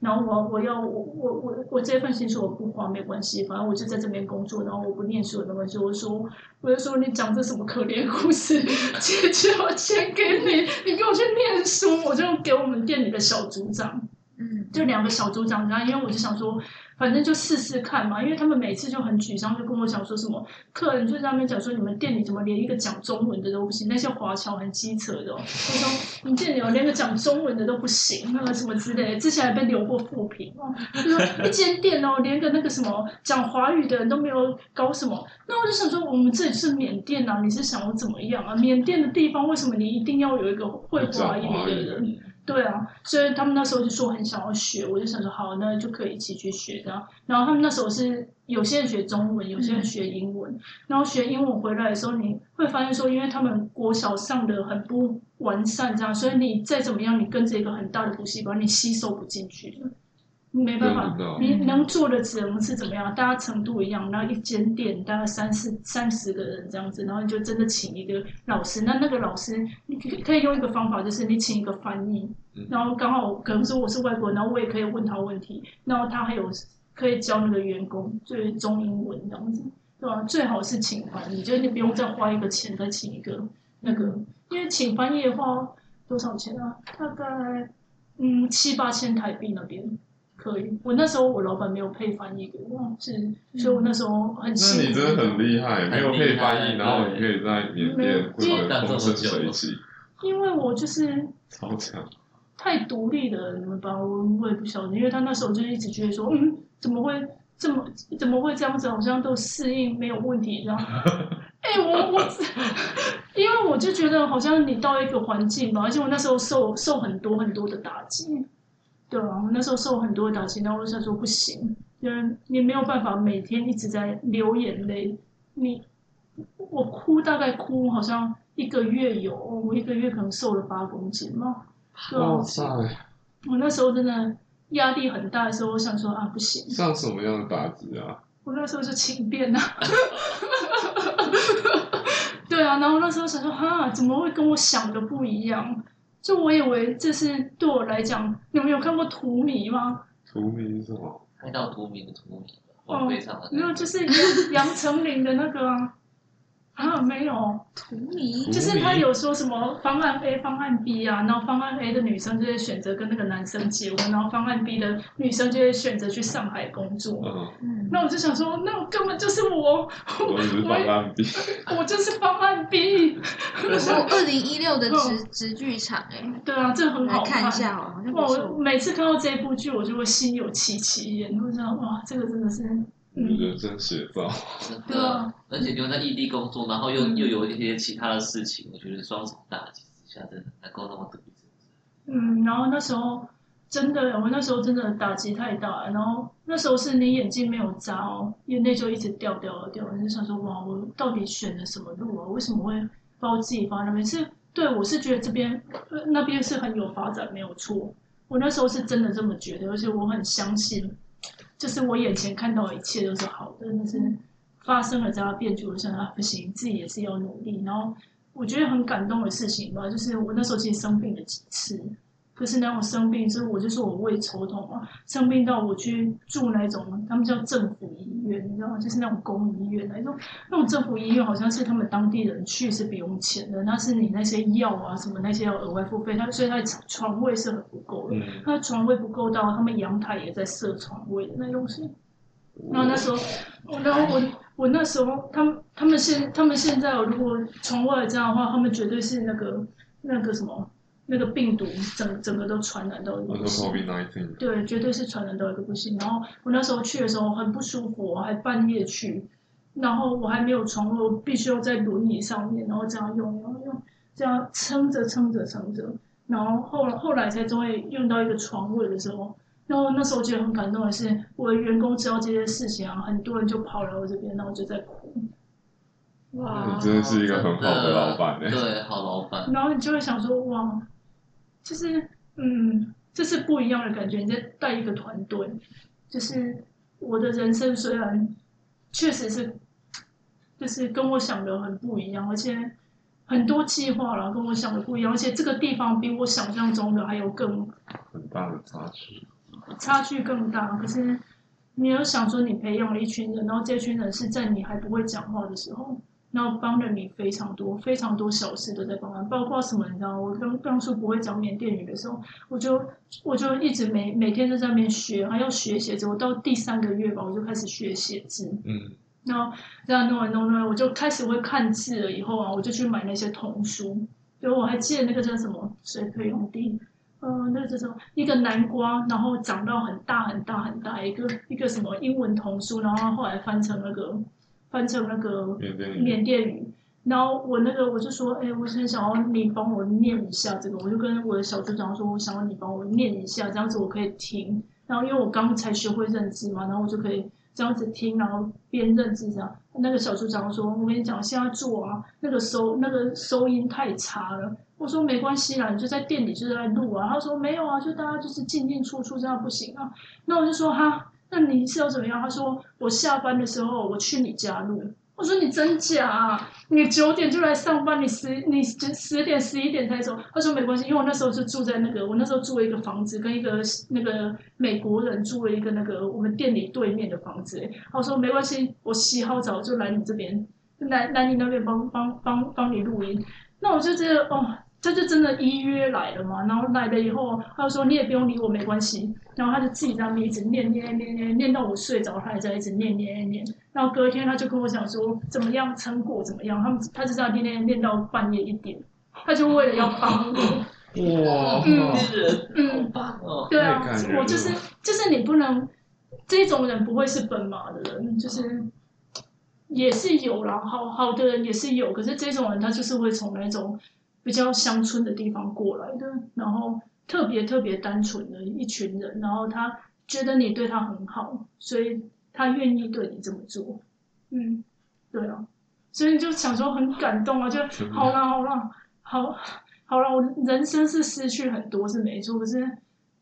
然后我我要我我我我这份薪水我不花没关系，反正我就在这边工作，然后我不念书也没关系。我说我就说你讲这什么可怜故事，姐姐我钱给你，你给我去念书，我就给我们店里的小组长。嗯，就两个小组长，这样因为我就想说，反正就试试看嘛，因为他们每次就很沮丧，就跟我讲说什么客人就在那边讲说你们店里怎么连一个讲中文的都不行，那些华侨很机车的、哦，他说你店里有连个讲中文的都不行，那个什么之类的，之前还被留过负评哦，就说一间店哦，连个那个什么讲华语的人都没有搞什么，那我就想说我们这里是缅甸啊，你是想要怎么样啊？缅甸的地方为什么你一定要有一个会华语的人？对啊，所以他们那时候就说很想要学，我就想说好，那就可以一起去学这样。然后他们那时候是有些人学中文，有些人学英文。然后学英文回来的时候，你会发现说，因为他们国小上的很不完善，这样，所以你再怎么样，你跟着一个很大的补习班，你吸收不进去的，你没办法，你能做的只能是怎么样？大家程度一样，然后一间店大概三四三十个人这样子，然后你就真的请一个老师。那那个老师，你可以可以用一个方法，就是你请一个翻译，嗯然后刚好可能说我是外国人，然后我也可以问他问题，然后他还有可以教那个员工就是中英文这样子，对吧？最好是请翻译，就是你不用再花一个钱再请一个那个，因为请翻译的话多少钱啊？大概嗯七八千台币那边。可以。我那时候我老板没有配翻译给我，是，所以我那时候很幸运。那。你真的很厉害，没有配翻译，然后你可以在缅甸混得风生水起，因为我就是超强。太独立的人吧，我我也不晓得，因为他那时候就一直觉得说，嗯，怎么会这么怎么会这样子，好像都适应没有问题这样。[LAUGHS] 哎、我我，因为我就觉得好像你到一个环境吧，而且我那时候受受很多很多的打击，对啊，我那时候受很多的打击，然后我就想说不行，因为你没有办法每天一直在流眼泪，你我哭大概哭好像一个月有，我一个月可能瘦了八公斤嘛。对啊哇塞，我那时候真的压力很大的时候，我想说啊，不行，上什么样的打击啊？我那时候是轻便啊。[LAUGHS] 对啊，然后那时候想说，哈，怎么会跟我想的不一样？就我以为这是对我来讲，你们有看过荼蘼吗？荼蘼是什么？看到荼蘼的荼蘼，荒非常的没有，就是杨杨丞琳的那个啊，啊没有，图迷就是他有说什么方案 A、方案 B 啊，然后方案 A 的女生就会选择跟那个男生结婚，然后方案 B 的女生就会选择去上海工作。嗯，嗯，那我就想说，那我根本就是我，我只是方案 B，我就是方案 B。我二零一六的直直剧场哎，对啊，这很好看。一下哦，哇，我。每次看到这部剧，我就会心有戚戚焉，我想哇，这个真的是，嗯，人生写照。真对啊，而且你又在异地工作，然后又嗯又有一些其他的事情，我觉得双重打击之下，真的能够那么独立，嗯，然后那时候真的，我那时候真的打击太大了。然后那时候是你眼睛没有眨哦，眼泪就一直掉掉了掉。我就想说，哇，我到底选了什么路啊？为什么会把我自己放在那边？是对我是觉得这边、呃、那边是很有发展，没有错。我那时候是真的这么觉得，而且我很相信，就是我眼前看到的一切都是好的，但是发生了这样变局，我想啊，不行，自己也是要努力。然后我觉得很感动的事情吧，就是我那时候其实生病了几次，可是那种生病之后，我就说我胃抽痛啊，生病到我去住那种他们叫政府医院，你知道吗？就是那种公医院那种，那种政府医院好像是他们当地人去是不用钱的，那是你那些药啊什么那些要额外付费，他所以他床位是很不够的，嗯，他床位不够到他们阳台也在设床位的那种是。然后那时候，然后我我那时候，他们他们现他们现在哦如果床外这样的话，他们绝对是那个那个什么那个病毒整整个都传染到对，绝对是传染到一个不行。然后我那时候去的时候很不舒服，我还半夜去，然后我还没有床位，我必须要在轮椅上面，然后这样用用用，这样撑着撑着撑着，然后后来后来才终于用到一个床位的时候。然后那时候觉得很感动的是，我的员工知道这些事情啊，很多人就跑来我这边，然后就在哭。哇你，真的是一个很好的老板欸对，好老板，然后你就会想说，哇，就是嗯，这是不一样的感觉。你在带一个团队，就是我的人生虽然确实是，就是跟我想的很不一样，而且很多计划啦跟我想的不一样，而且这个地方比我想象中的还有更很大的差距。差距更大。可是你有想说，你培养了一群人，然后这群人是在你还不会讲话的时候，然后帮了你非常多、非常多小事都在帮忙，包括什么？你知道，我刚当初不会讲缅甸语的时候，我就我就一直每每天都在那边学，还要学写字。我到第三个月吧，我就开始学写字。嗯，然后这样弄来弄来，我就开始会看字了。以后啊，我就去买那些童书。就我还记得那个叫什么水培用地，呃，那个叫什么一个南瓜，然后长到很大很大很大一个一个什么英文童书，然后后来翻成那个翻成那个缅甸语。然后我那个我就说，哎，我很想要你帮我念一下这个，我就跟我的小组长说，我想要你帮我念一下，这样子我可以听。然后因为我刚才学会认字嘛，然后我就可以这样子听，然后边认字这样。那个小组长说，我跟你讲，现在做啊，那个收那个收音太差了。我说没关系啦，你就在店里就是在录啊。他说没有啊，就大家就是进进出出这样不行啊。那我就说哈，那你是要怎么样？他说我下班的时候我去你家录。我说你真假啊？你九点就来上班，你十你十十点十一点才走。他说没关系，因为我那时候是住在那个，我那时候住了一个房子，跟一个那个美国人住了一个那个我们店里对面的房子。他说没关系，我洗好澡就来你这边，来来你那边帮帮帮帮你录音。那我就觉得哦，他就真的依约来了嘛，然后来了以后，他就说你也不用理我，没关系。然后他就自己在那边一直念念念念念到我睡着，他还在一直念念念念。然后隔天他就跟我讲说怎么样成果怎么样，他们他就在那念念念到半夜一点，他就为了要帮我。哇，嗯这人嗯好棒哦！对啊我就是就是你不能这种人不会是本马的人，就是也是有啦，好好的人也是有，可是这种人他就是会从那种比较乡村的地方过来的，然后特别特别单纯的一群人，然后他觉得你对他很好，所以他愿意对你这么做，嗯，对啊，所以你就想说很感动啊，就好啦好啦好。好了，我人生是失去很多是没错，可是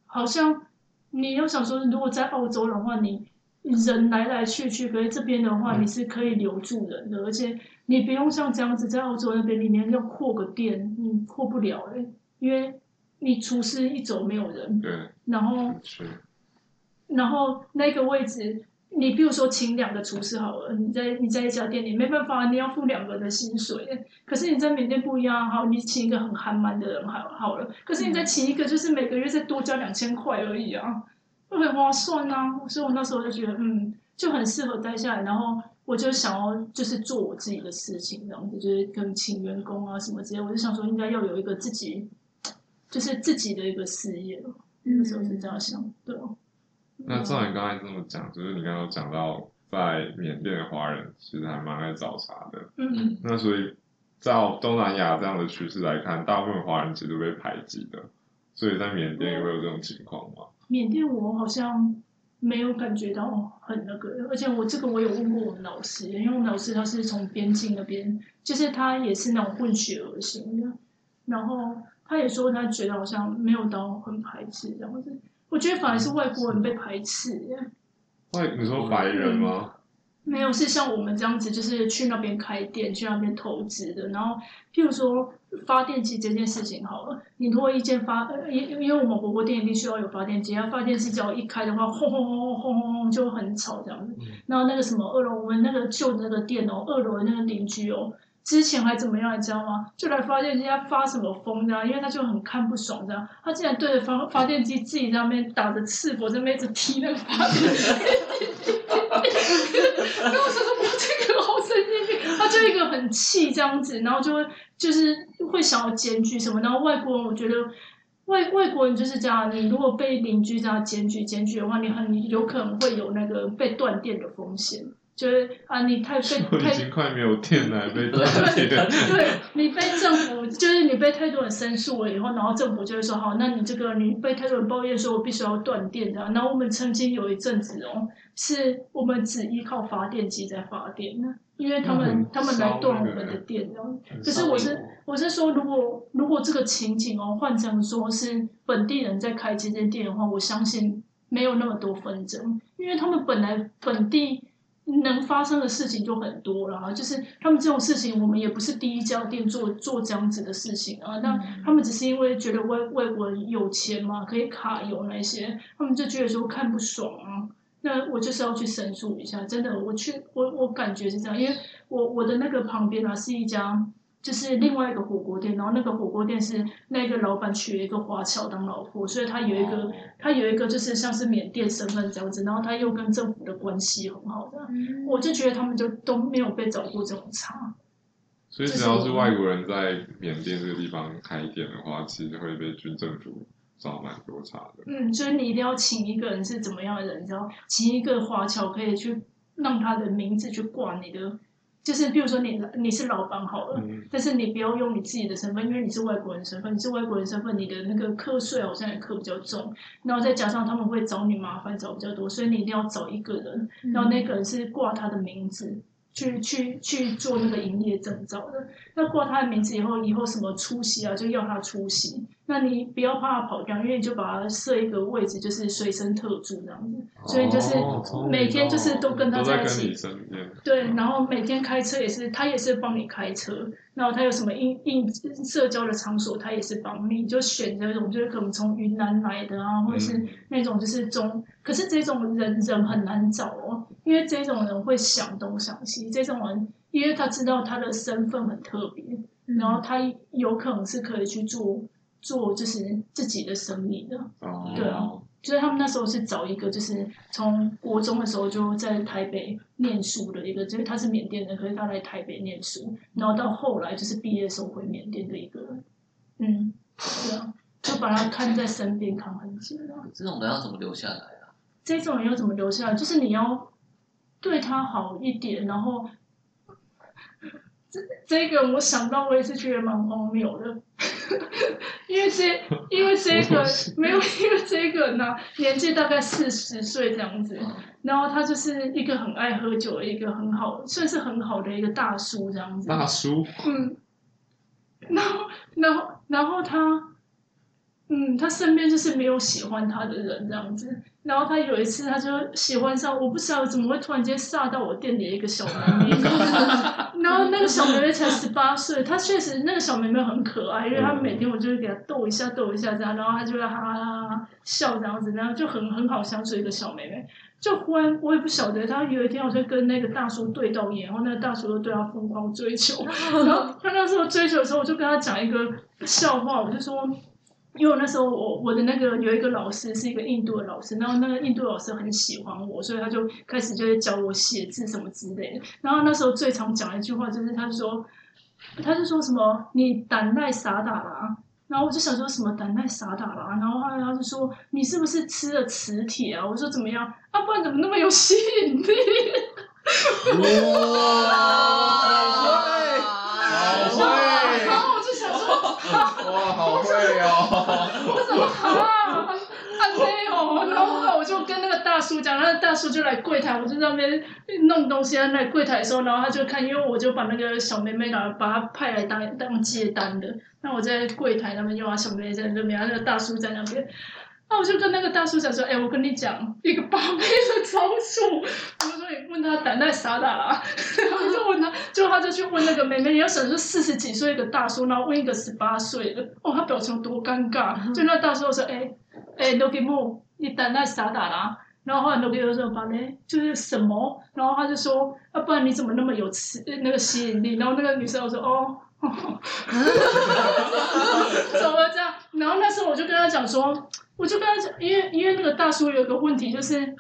好像你要想说，如果在澳洲的话，你人来来去去，可是这边的话，嗯。你是可以留住人的，而且你不用像这样子在澳洲那边里面要扩个店，你扩不了哎、因为你厨师一走没有人，对，然后是，然后那个位置，你比如说请两个厨师好了，你在你在一家店里没办法，你要付两个人的薪水。可是你在缅甸不一样，好，你请一个很憨蛮的人好好了，可是你再请一个，就是每个月再多交两千块而已啊，就很划算啊。所以我那时候就觉得，嗯，就很适合待下来，然后我就想要就是做我自己的事情，这样子就是跟请员工啊什么之类，我就想说应该要有一个自己，就是自己的一个事业。那时候是这样想，对吧？那照你刚才这么讲，就是你刚刚有讲到，在缅甸的华人其实还蛮爱找茬的。嗯，那所以，照东南亚这样的趋势来看，大部分华人其实都被排挤的。所以在缅甸也会有这种情况吗？缅甸我好像没有感觉到很那个，而且我这个我有问过我们老师，因为我们老师他是从边境那边，就是他也是那种混血儿型的，然后他也说他觉得好像没有到很排斥这样子。我觉得反而是外国人被排斥耶，外，你说白人吗？没有是像我们这样子，就是去那边开店，去那边投资的。然后，譬如说发电机这件事情好了，你如果一间发，呃因因为我们火锅店一定需要有发电机，然后发电机只要一开的话，轰轰轰轰轰轰轰就很吵这样子。然后那个什么二楼，我们那个旧的那个店哦，二楼的那个邻居哦，之前还怎么样，你知道吗？就来发电机，他发什么疯这样，因为他就很看不爽这样，他竟然对着发发电机自己在那边打着赤膊，在那边一直踢那个发电机。[LAUGHS] 然后我说我这个好生气，他就一个很气这样子，然后就会就是会想要检举什么，然后外国人我觉得外外国人就是这样，你如果被邻居这样检举检举的话，你很有可能会有那个被断电的风险，就是啊你太被 [LAUGHS] 我已太经快没有电了，还被断对电。[LAUGHS] 对你被政府，就是你被太多人申诉了以后，然后政府就会说，好，那你这个你被太多人抱怨说，我必须要断电的。然后我们曾经有一阵子哦，是我们只依靠发电机在发电的，因为他们、嗯他们来断我们的电，然后很可是我是我是说，如果如果这个情景哦换成说是本地人在开这间店的话，我相信没有那么多纷争，因为他们本来本地能发生的事情就很多了啊，就是他们这种事情，我们也不是第一家店做做这样子的事情啊，那他们只是因为觉得外外国人有钱嘛，可以卡油那些，他们就觉得说看不爽啊。那我就是要去申诉一下，真的，我去，我我感觉是这样，因为我我的那个旁边啊是一家，就是另外一个火锅店，然后那个火锅店是那个老板娶了一个华侨当老婆，所以他有一个、哦他有一个就是像是缅甸身份这样子，然后他又跟政府的关系很好的，我就觉得他们就都没有被找过这种茬。所以只要是外国人在缅甸这个地方开店的话，其实会被军政府找蛮多茬的。嗯，所以你一定要请一个人是怎么样的人，你知道，请一个华侨可以去让他的名字去挂你的，就是比如说你你是老板好了，嗯，但是你不要用你自己的身份，因为你是外国人身份，你是外国人身份，你的那个课税好像也课比较重，然后再加上他们会找你麻烦找比较多，所以你一定要找一个人，然后那个人是挂他的名字。去去去做那个营业证照的，那挂他的名字以后，以后什么出席啊，就要他出席。那你不要怕他跑掉，因为你就把他设一个位置，就是随身特助这样子，所以就是每天就是都跟他在一起。对，然后每天开车也是，他也是帮你开车，然后他有什么应应社交的场所，他也是帮你，就选这种就是可能从云南来的啊，或者是嗯。那种就是中，可是这种人人很难找哦，因为这种人会想东想西，这种人因为他知道他的身份很特别，嗯然后他有可能是可以去做做就是自己的生意的。哦，对啊所以他们那时候是找一个，就是从国中的时候就在台北念书的一个，就是他是缅甸人，可是他来台北念书，然后到后来就是毕业的时候回缅甸的一个人，嗯，对啊，就把他看在身边看很久啊。这种人要怎么留下来啊？这种人要怎么留下来？就是你要对他好一点，然后这这个我想到我也是觉得蛮荒谬的，[LAUGHS] 因为这因为这个没有，因为这个呢年纪大概四十岁这样子，然后他就是一个很爱喝酒的一个很好，算是很好的一个大叔这样子，大叔，嗯，然后，然后，然后他，嗯，他身边就是没有喜欢他的人这样子。然后他有一次，他就喜欢上，我不知道怎么会突然间煞到我店里的一个小妹妹。[LAUGHS] 然后那个小妹妹才十八岁，她确实那个小妹妹很可爱，因为她每天我就会给她逗一下逗一下这样，然后她就会哈哈哈哈笑这样子，然后就很很好相处一个小妹妹。就忽然我也不晓得，她有一天我就跟那个大叔对到眼，然后那个大叔就对她疯狂追求，[LAUGHS] 然后他那时候追求的时候，我就跟他讲一个笑话，我就说，因为我那时候我我的那个有一个老师是一个印度的老师，然后那个印度老师很喜欢我，所以他就开始就是教我写字什么之类的。然后那时候最常讲的一句话就是，他就说，他就说什么你胆耐傻打啦。然后我就想说什么胆耐傻打啦，然后后来他就说你是不是吃了磁铁啊？我说怎么样啊？不然怎么那么有吸引力？哇，好会好会，[LAUGHS] 然后我就想说。哇，好会哦！[LAUGHS] 啊？啊没有，然后我就跟那个大叔讲，那个大叔就来柜台，我就在那边弄东西，他来柜台的时候，然后他就看，因为我就把那个小妹妹拿把她派来当当接单的，那我在柜台那边用啊，小妹妹在那边，那个大叔在那边。那我就跟那个大叔讲说，哎、我跟你讲一个八倍的招数，我说你问他胆大傻大啦，就问他，就去问那个妹妹，你要想说四十几岁一个大叔，然后问一个十八岁的，哦，他表情多尴尬，就那大叔说，哎、哎 n o g i m o 你胆耐傻打啦。然后后来 i m o 说，把嘞就是什么？然后他就说，啊，不然你怎么那么有磁那个吸引力？然后那个女生我说，哦。怎么这样？然后那时候我就跟他讲说，我就跟他讲，因为因为那个大叔有一个问题，就是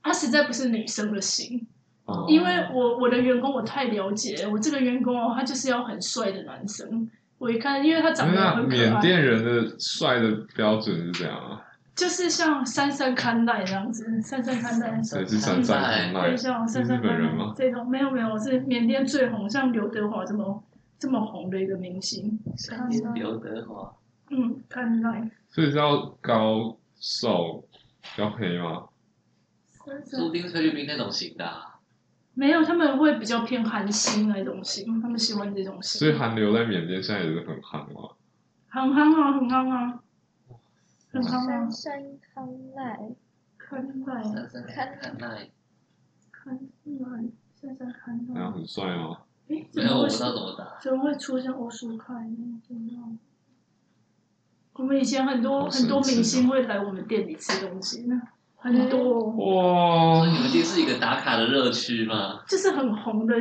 他实在不是女生的型。哦因为我我的员工我太了解，我这个员工哦，他就是要很帅的男生。我一看，因为他长得那很可爱，缅甸人的帅的标准是这样啊？就是像三三看待这样子，三三看待。谁是三三看奈对，？像珊珊日本看人吗待这种没有没有，我是缅甸最红，像刘德华这么这么红的一个明星。刘德华，嗯，看待。所以是要高瘦要黑吗？说不定是菲律宾那种型的啊。没有，他们会比较偏韩星那种型，他们喜欢这种型。所以韩流在缅甸现在也是很夯嘛。很夯啊，很夯啊，很夯啊珊，珊康奈，看待珊珊看奈，看待，珊珊看待那。样很帅吗？诶，没有，我怎么会不知道怎么打。怎么会出现欧舒凯呢？真的。我们以前很多好很多明星会来我们店里吃东西呢，很多，哇。所以，你们店是一个打卡的热区吗？就是很红的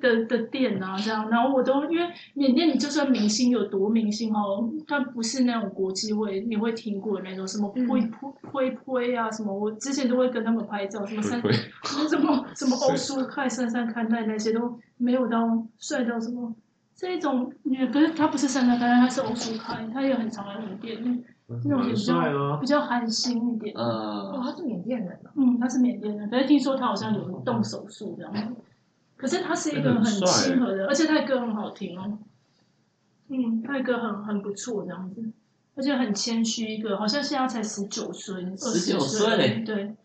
的的店啊，这样。然后我都因为缅甸，你就算明星有多明星哦，但不是那种国际会你会听过的那种什么嗯。呸呸呸呸啊什么，我之前都会跟他们拍照，什么三会什么什么 [LAUGHS] 欧舒快、珊珊看待那些都没有到帅到什么这一种，也可是他不是珊珊看待，他是欧舒凯，他也很常来我们店，这种也比较比较寒心一点。哦，呃，他是缅甸人哦。嗯，他是缅甸人，可是听说他好像有动手术这样子。可是他是一个很亲和的，而且他的歌很好听哦。嗯，他的歌很很不错这样子，而且很谦虚一个，好像现在才十九岁，二十19岁对，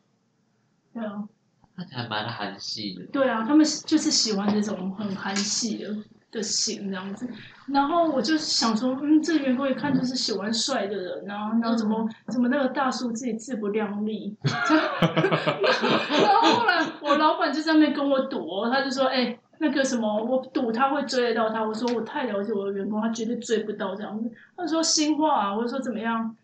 对啊，他还蛮韩系的。对啊，他们就是喜欢这种很韩系的的型这样子。然后我就想说，嗯，这个员工一看就是喜欢帅的人然后，然后怎么、怎么那个大叔自己自不量力 [LAUGHS] [LAUGHS] 然后后来我老板就在那边跟我赌哦，他就说，哎、那个什么，我赌他会追得到他。我说我太了解我的员工，他绝对追不到这样子。他说心话、啊，我就说怎么样？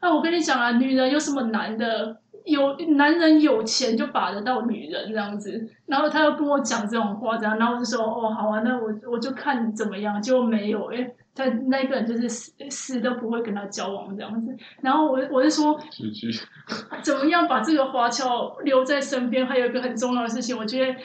那我跟你讲啊，女人有什么难的？有男人有钱就把得到女人这样子，然后他又跟我讲这种话，这样，然后我就说哦好啊，那我我就看怎么样，结果没有，因为他那个人就是死死都不会跟他交往这样子，然后我我就说怎么样把这个华侨留在身边，还有一个很重要的事情，我觉得。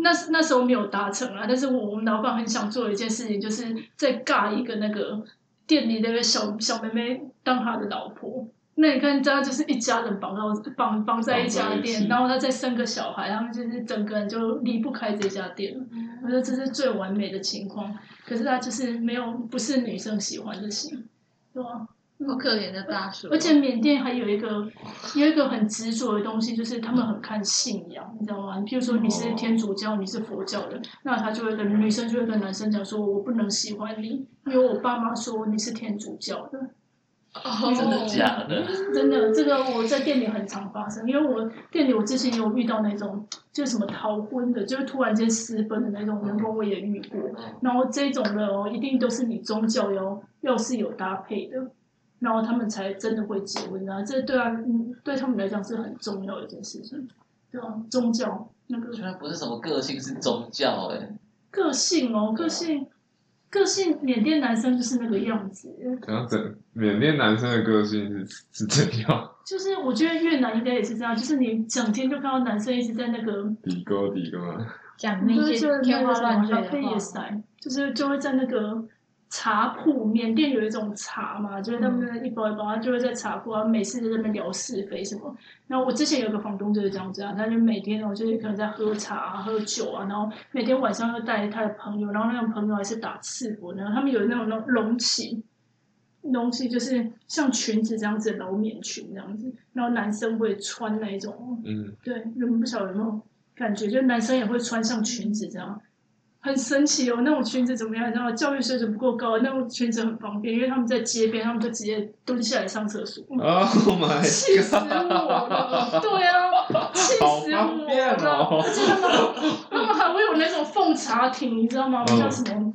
那那时候没有达成啊，但是我我们老板很想做一件事情，就是再尬一个那个店里那个小小妹妹当他的老婆。那你看，这样就是一家人绑到绑绑在一家店，然后他再生个小孩，他们就是整个人就离不开这家店了。我觉得这是最完美的情况，可是他就是没有不是女生喜欢的型，对吧？好可怜的大叔，而且缅甸还有一个有一个很执着的东西，就是他们很看信仰，你知道吗？譬如说你是天主教，你是佛教的，那他就会跟女生就会跟男生讲说，我不能喜欢你，因为我爸妈说你是天主教的。哦 [LAUGHS] 真的假的？真的，这个我在店里很常发生，因为我店里我之前有遇到那种就是什么逃婚的，就是突然间私奔的那种员工，我也遇过。然后这种的哦，一定都是你宗教要要是有搭配的，然后他们才真的会结婚啊。这对啊，嗯，对他们来讲是很重要的一件事情，对啊，宗教那个居然不是什么个性，是宗教哎、个性哦，个性，个性，缅甸男生就是那个样子。然后整缅甸男生的个性是是怎样？[LAUGHS] 就是我觉得越南应该也是这样，就是你整天就看到男生一直在那个底沟底沟啊，讲那些天花乱坠的话，就是就会在那个茶铺，缅甸有一种茶嘛，就是他们那一包一包，他就会在茶铺，然后每次在那边聊是非什么。然后我之前有个房东就是这样子啊，他就每天哦，就是可能在喝茶、啊、喝酒啊，然后每天晚上又带他的朋友，然后那种朋友还是打赤膊，然后他们有那种那种龙旗。龙旗就是像裙子这样子的老棉裙这样子，然后男生会穿那一种嗯，对，你们不晓得有没有感觉？就男生也会穿上裙子这样，很神奇哦。那种裙子怎么样？你知道吗？教育水准不够高，那种裙子很方便，因为他们在街边，他们就直接蹲下来上厕所。Oh [LAUGHS] my 气死我了！对啊，气死我了！哦而且他们他们还会有那种奉茶亭，你知道吗？嗯叫什么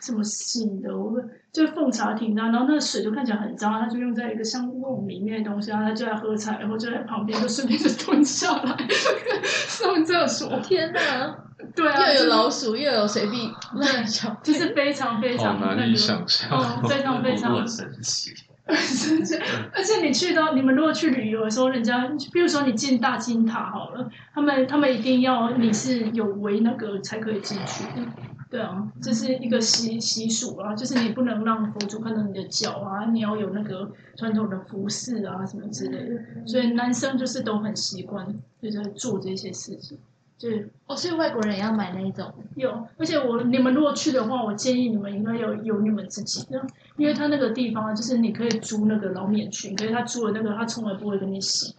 什么醒的，我们就是奉茶亭，然后然后那个水就看起来很脏，他就用在一个像瓮里面的东西，然后他就在喝茶，然后就在旁边就顺便就蹲下来 [LAUGHS] 上厕所。天哪，对啊，又有老鼠，又有随地乱叫，就是非常非好常那个难以想象。哦，非常非常神奇。[LAUGHS] 而且你去到你们如果去旅游的时候，人家比如说你进大金塔好了，他们他们一定要你是有围那个才可以进去的。对啊，这是一个习习俗啊，就是你不能让佛祖看到你的脚啊，你要有那个传统的服饰啊什么之类的。所以男生就是都很习惯，就在做这些事情。就是哦，所以外国人也要买那一种，有，而且我你们如果去的话，我建议你们应该有有你们自己的，因为他那个地方啊，就是你可以租那个老棉裙，可是他租的那个他从来不会跟你洗，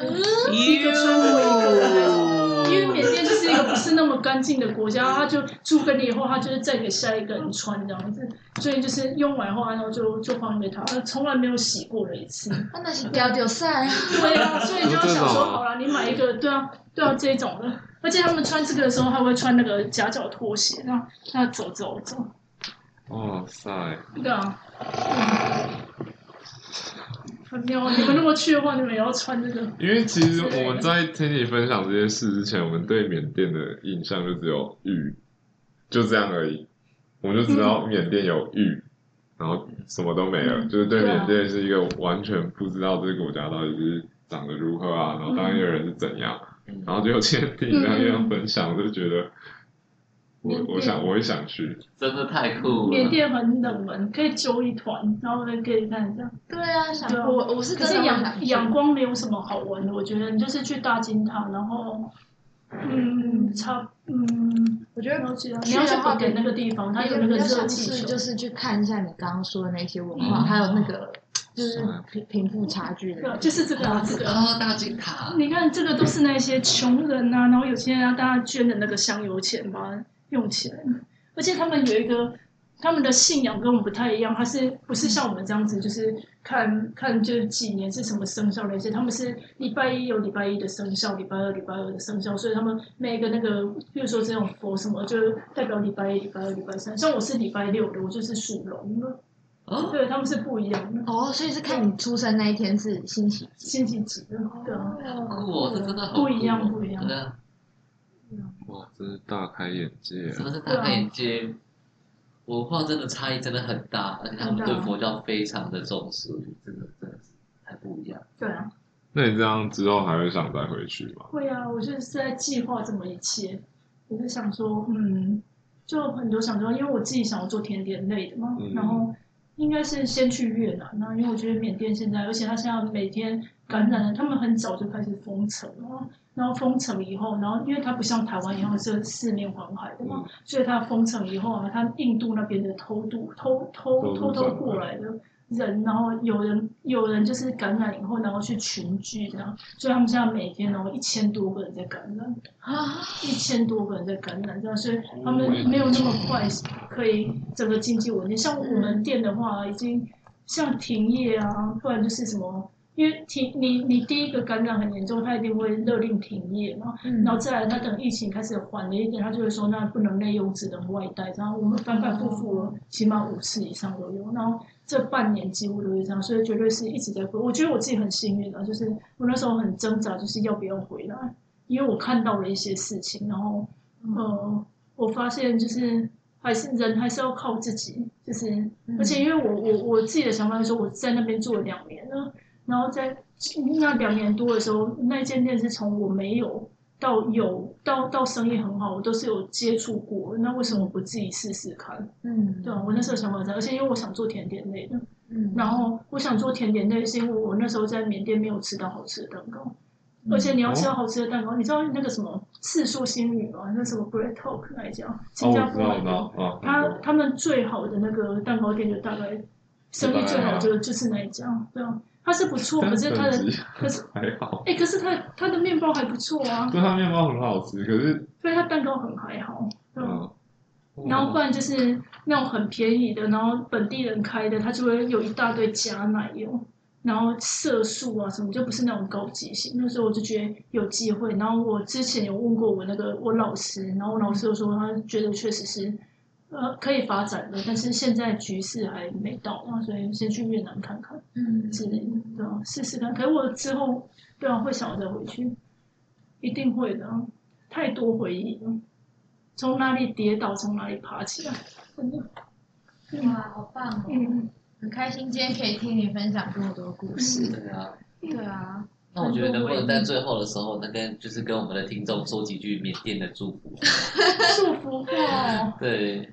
一个穿过一个，因为缅甸就是一个不是那么干净的国家，他就租给你以后，他就是再给下一个人穿这样子，所以就是用完后，然后就就还给他，他从来没有洗过的一次。啊，那是掉掉散，对啊，所以你就要想说，好了，你买一个，对啊，对啊，这种的，而且他们穿这个的时候，还会穿那个夹脚拖鞋，然后那走走走，哇塞，对啊。很妙，你们如果去的话，你们也要穿这个。因为其实我们在听你分享这些事之前，我们对缅甸的印象就只有玉，就这样而已。我们就知道缅甸有玉，然后什么都没了，嗯就是对缅甸是一个完全不知道这个国家到底是长得如何啊，然后当地的人是怎样，嗯然后结果今天听你这样这样分享，我就觉得我我想我也想去，真的太酷了。缅甸很冷门，可以揪一团，然后呢可以看一下。对啊，想啊我我是真的会可是仰想仰光没有什么好玩的，我觉得你就是去大金塔，然后嗯，差嗯，我觉得。你要去本点那个地方，它有那个比较像热气球，是就是去看一下你刚刚说的那些文化，嗯还有那个就是是贫贫富差距的就是这个啊，这个。哦，大金塔，你看，这个都是那些穷人啊，然后有钱人啊，大家捐的那个香油钱，把它用起来。而且他们有一个，他们的信仰跟我们不太一样，他是不是像我们这样子，就是看看就是几年是什么生肖那些，他们是礼拜一有礼拜一的生肖，礼拜二礼拜二的生肖，所以他们每个那个，比如说这种佛什么，就代表礼拜一、礼拜二、礼拜三。像我是礼拜六的，我就是属龙的。哦，对，他们是不一样的。哦，所以是看你出生那一天是星期几？星期几的，对啊，酷哦，这真的好酷哦不一样不一样对啊，哇，真是大开眼界什么是大开眼界。文化真的差异真的很大，而且他们对佛教非常的重视，我觉得真的真的是还不一样。对啊，那你这样之后还会想再回去吗？会啊，我就是在计划这么一切，我就想说，嗯，就很多想说，因为我自己想要做甜点类的嘛，嗯然后应该是先去越南啊，因为我觉得缅甸现在，而且他现在每天感染了，他们很早就开始封城了，然后封城以后，然后因为它不像台湾一样是四面环海的嘛，嗯。所以它封城以后啊，它印度那边的偷渡偷偷偷偷过来的人，然后有人有人就是感染以后，然后去群聚这样，所以他们现在每天哦一千多个人在感染，啊，一千多个人在感染这样，所以他们没有那么快可以整个经济稳定。像我们店的话，已经像停业啊，不然就是什么。因为停你你第一个感染很严重，他一定会勒令停业嘛，嗯然后再来，他等疫情开始缓了一点，他就会说那不能内用，只能外带。然后我们反反复复了，起码五次以上都有。然后这半年几乎都是这样，所以绝对是一直在回。我觉得我自己很幸运啊，就是我那时候很挣扎，就是要不要回来，因为我看到了一些事情，然后呃，我发现就是还是人还是要靠自己，就是嗯而且因为我我我自己的想法是说，我在那边做了两年了，然后在那两年多的时候，那间店是从我没有到有到到生意很好，我都是有接触过。那为什么不自己试试看？嗯，对啊，我那时候想法在，而且因为我想做甜点类的，嗯，然后我想做甜点类，是因为我那时候在缅甸没有吃到好吃的蛋糕。而且你要吃到好吃的蛋糕，你知道那个什么次数星宇吗？那什么 Bread Talk 那一家，哦，新加坡啊，他他们最好的那个蛋糕店就大概生意最好就就是那一家，对啊，它是不错，可是它的可是 [LAUGHS] 还好，哎、可是它它的面包还不错啊，对，它面包很好吃，可是所以它蛋糕很还好。嗯，然后不然就是那种很便宜的，然后本地人开的，它就会有一大堆假奶油，然后色素啊什么，就不是那种高级型。那时候我就觉得有机会，然后我之前有问过我那个我老师，然后我老师就说他觉得确实是呃可以发展的，但是现在局势还没到，所以先去越南看看嗯之类的，对啊，试试看。可是我之后对啊会想要再回去，一定会的啊，太多回忆了。从哪里跌倒，从哪里爬起来，[LAUGHS] 真的。哇，好棒哦！嗯，很开心今天可以听你分享这么多故事。对啊。[LAUGHS] 对啊，那我觉得能不能在最后的时候，能跟就是跟我们的听众说几句缅甸的祝福？[LAUGHS] 祝福话，对，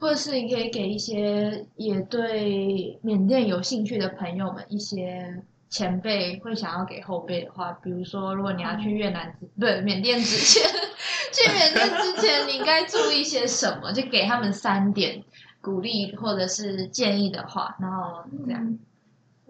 或者是你可以给一些也对缅甸有兴趣的朋友们一些前辈会想要给后辈的话，比如说，如果你要去越南之不是缅甸之前，[LAUGHS] 去缅甸之前你应该注意些什么？就给他们三点鼓励或者是建议的话，然后这样。嗯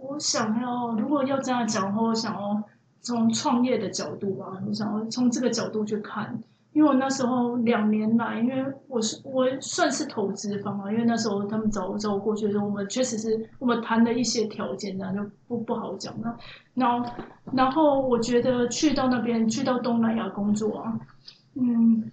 我想要，如果要这样讲的话，我想要从创业的角度吧，我想要从这个角度去看。因为我那时候两年来，因为我是我算是投资方啊，因为那时候他们找我找我过去的时候，我们确实是我们谈了一些条件，那就不不好讲了。然后然后我觉得去到那边，去到东南亚工作啊，嗯，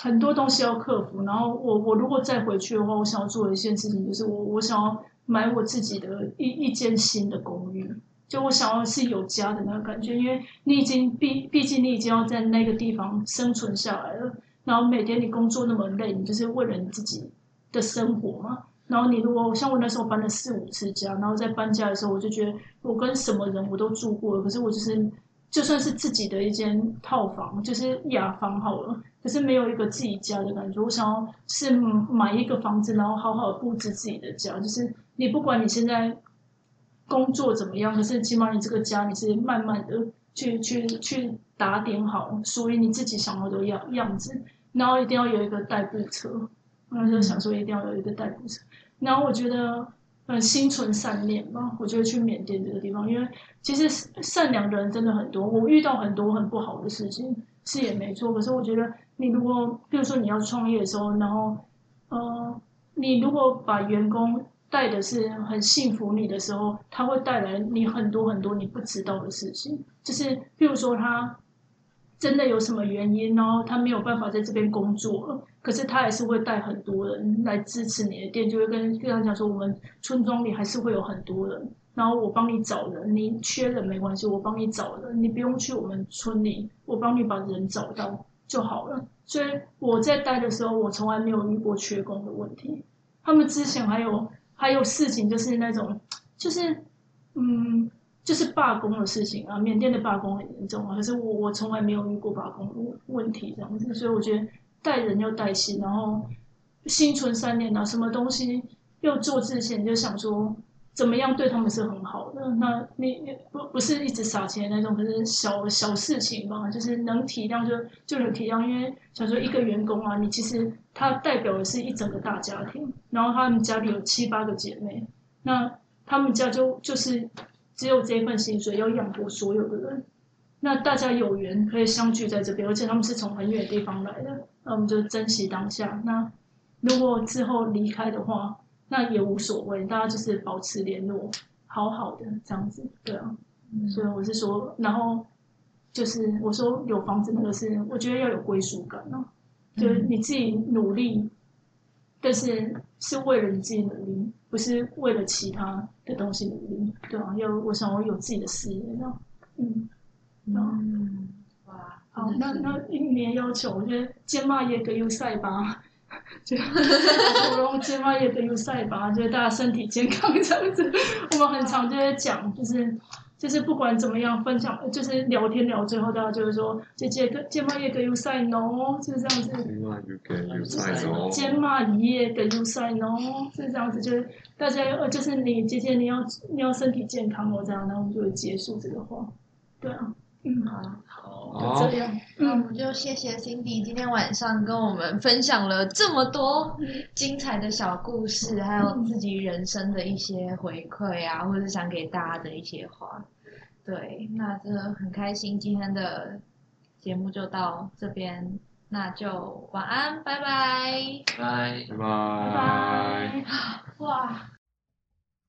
很多东西要克服。然后我我如果再回去的话，我想要做一件事情就是我我想要买我自己的一一间新的公寓。就我想要是有家的那个感觉，因为你已经毕毕竟你已经要在那个地方生存下来了，然后每天你工作那么累，你就是为了你自己的生活嘛。然后你如果像我那时候搬了四五次家，然后在搬家的时候，我就觉得我跟什么人我都住过了，可是我就是就算是自己的一间套房，就是雅房好了，可是没有一个自己家的感觉。我想要是买一个房子，然后好好布置自己的家，就是你不管你现在工作怎么样，可是起码你这个家你是慢慢的去去去打点好，属于你自己想要的样样子，然后一定要有一个代步车，那就想说一定要有一个代步车，然后我觉得。嗯，心存善念吧。我觉得去缅甸这个地方，因为其实善良的人真的很多。我遇到很多很不好的事情，是也没错。可是我觉得，你如果比如说你要创业的时候，然后呃，你如果把员工带的是很幸福你的时候，他会带来你很多很多你不知道的事情。就是譬如说他真的有什么原因，然后他没有办法在这边工作了，可是他还是会带很多人来支持你的店，就会跟跟他讲说，我们村庄里还是会有很多人，然后我帮你找人，你缺人没关系，我帮你找人，你不用去我们村里，我帮你把人找到就好了。所以我在带的时候，我从来没有遇过缺工的问题。他们之前还有还有事情，就是那种就是嗯。就是罢工的事情啊，缅甸的罢工很严重啊，可是我我从来没有遇过罢工问问题这样子，所以我觉得带人要带心，然后心存善念啊，什么东西又做之前就想说怎么样对他们是很好的。那你不不是一直撒钱那种，可是小小事情吧，就是能体谅就就能体谅，因为想说一个员工啊，你其实他代表的是一整个大家庭，然后他们家里有七八个姐妹，那他们家就就是。只有这份薪水要养活所有的人，那大家有缘可以相聚在这边，而且他们是从很远地方来的，那我们就珍惜当下。那如果之后离开的话，那也无所谓，大家就是保持联络，好好的这样子，对啊。所以我是说，然后就是我说有房子那个是，我觉得要有归属感啊，就是你自己努力，但是是为了你自己努力。不是为了其他的东西努力，对啊，要我想我有自己的事业，这样，嗯，嗯，哇，好，那那一年要求，我觉得肩骂也得有赛吧，就我用肩骂也得有赛吧，就是大家身体健康这样子，我们很常就在讲，就是。就是不管怎么样分享，就是聊天聊，最后大家就是说，姐姐跟肩骂也跟 U 赛喏，就是这样子。肩骂也跟 U 赛喏。肩骂也跟 U 赛喏，是这样子，就是大家呃，就是你姐姐你要你要身体健康哦，这样，然后我们就结束这个话。对啊，嗯，好，好，就这样。那我们就谢谢 Cindy 今天晚上跟我们分享了这么多精彩的小故事，还有自己人生的一些回馈啊，或者是想给大家的一些话。对，那真的很开心，今天的节目就到这边，那就晚安，拜拜拜，拜拜拜，哇。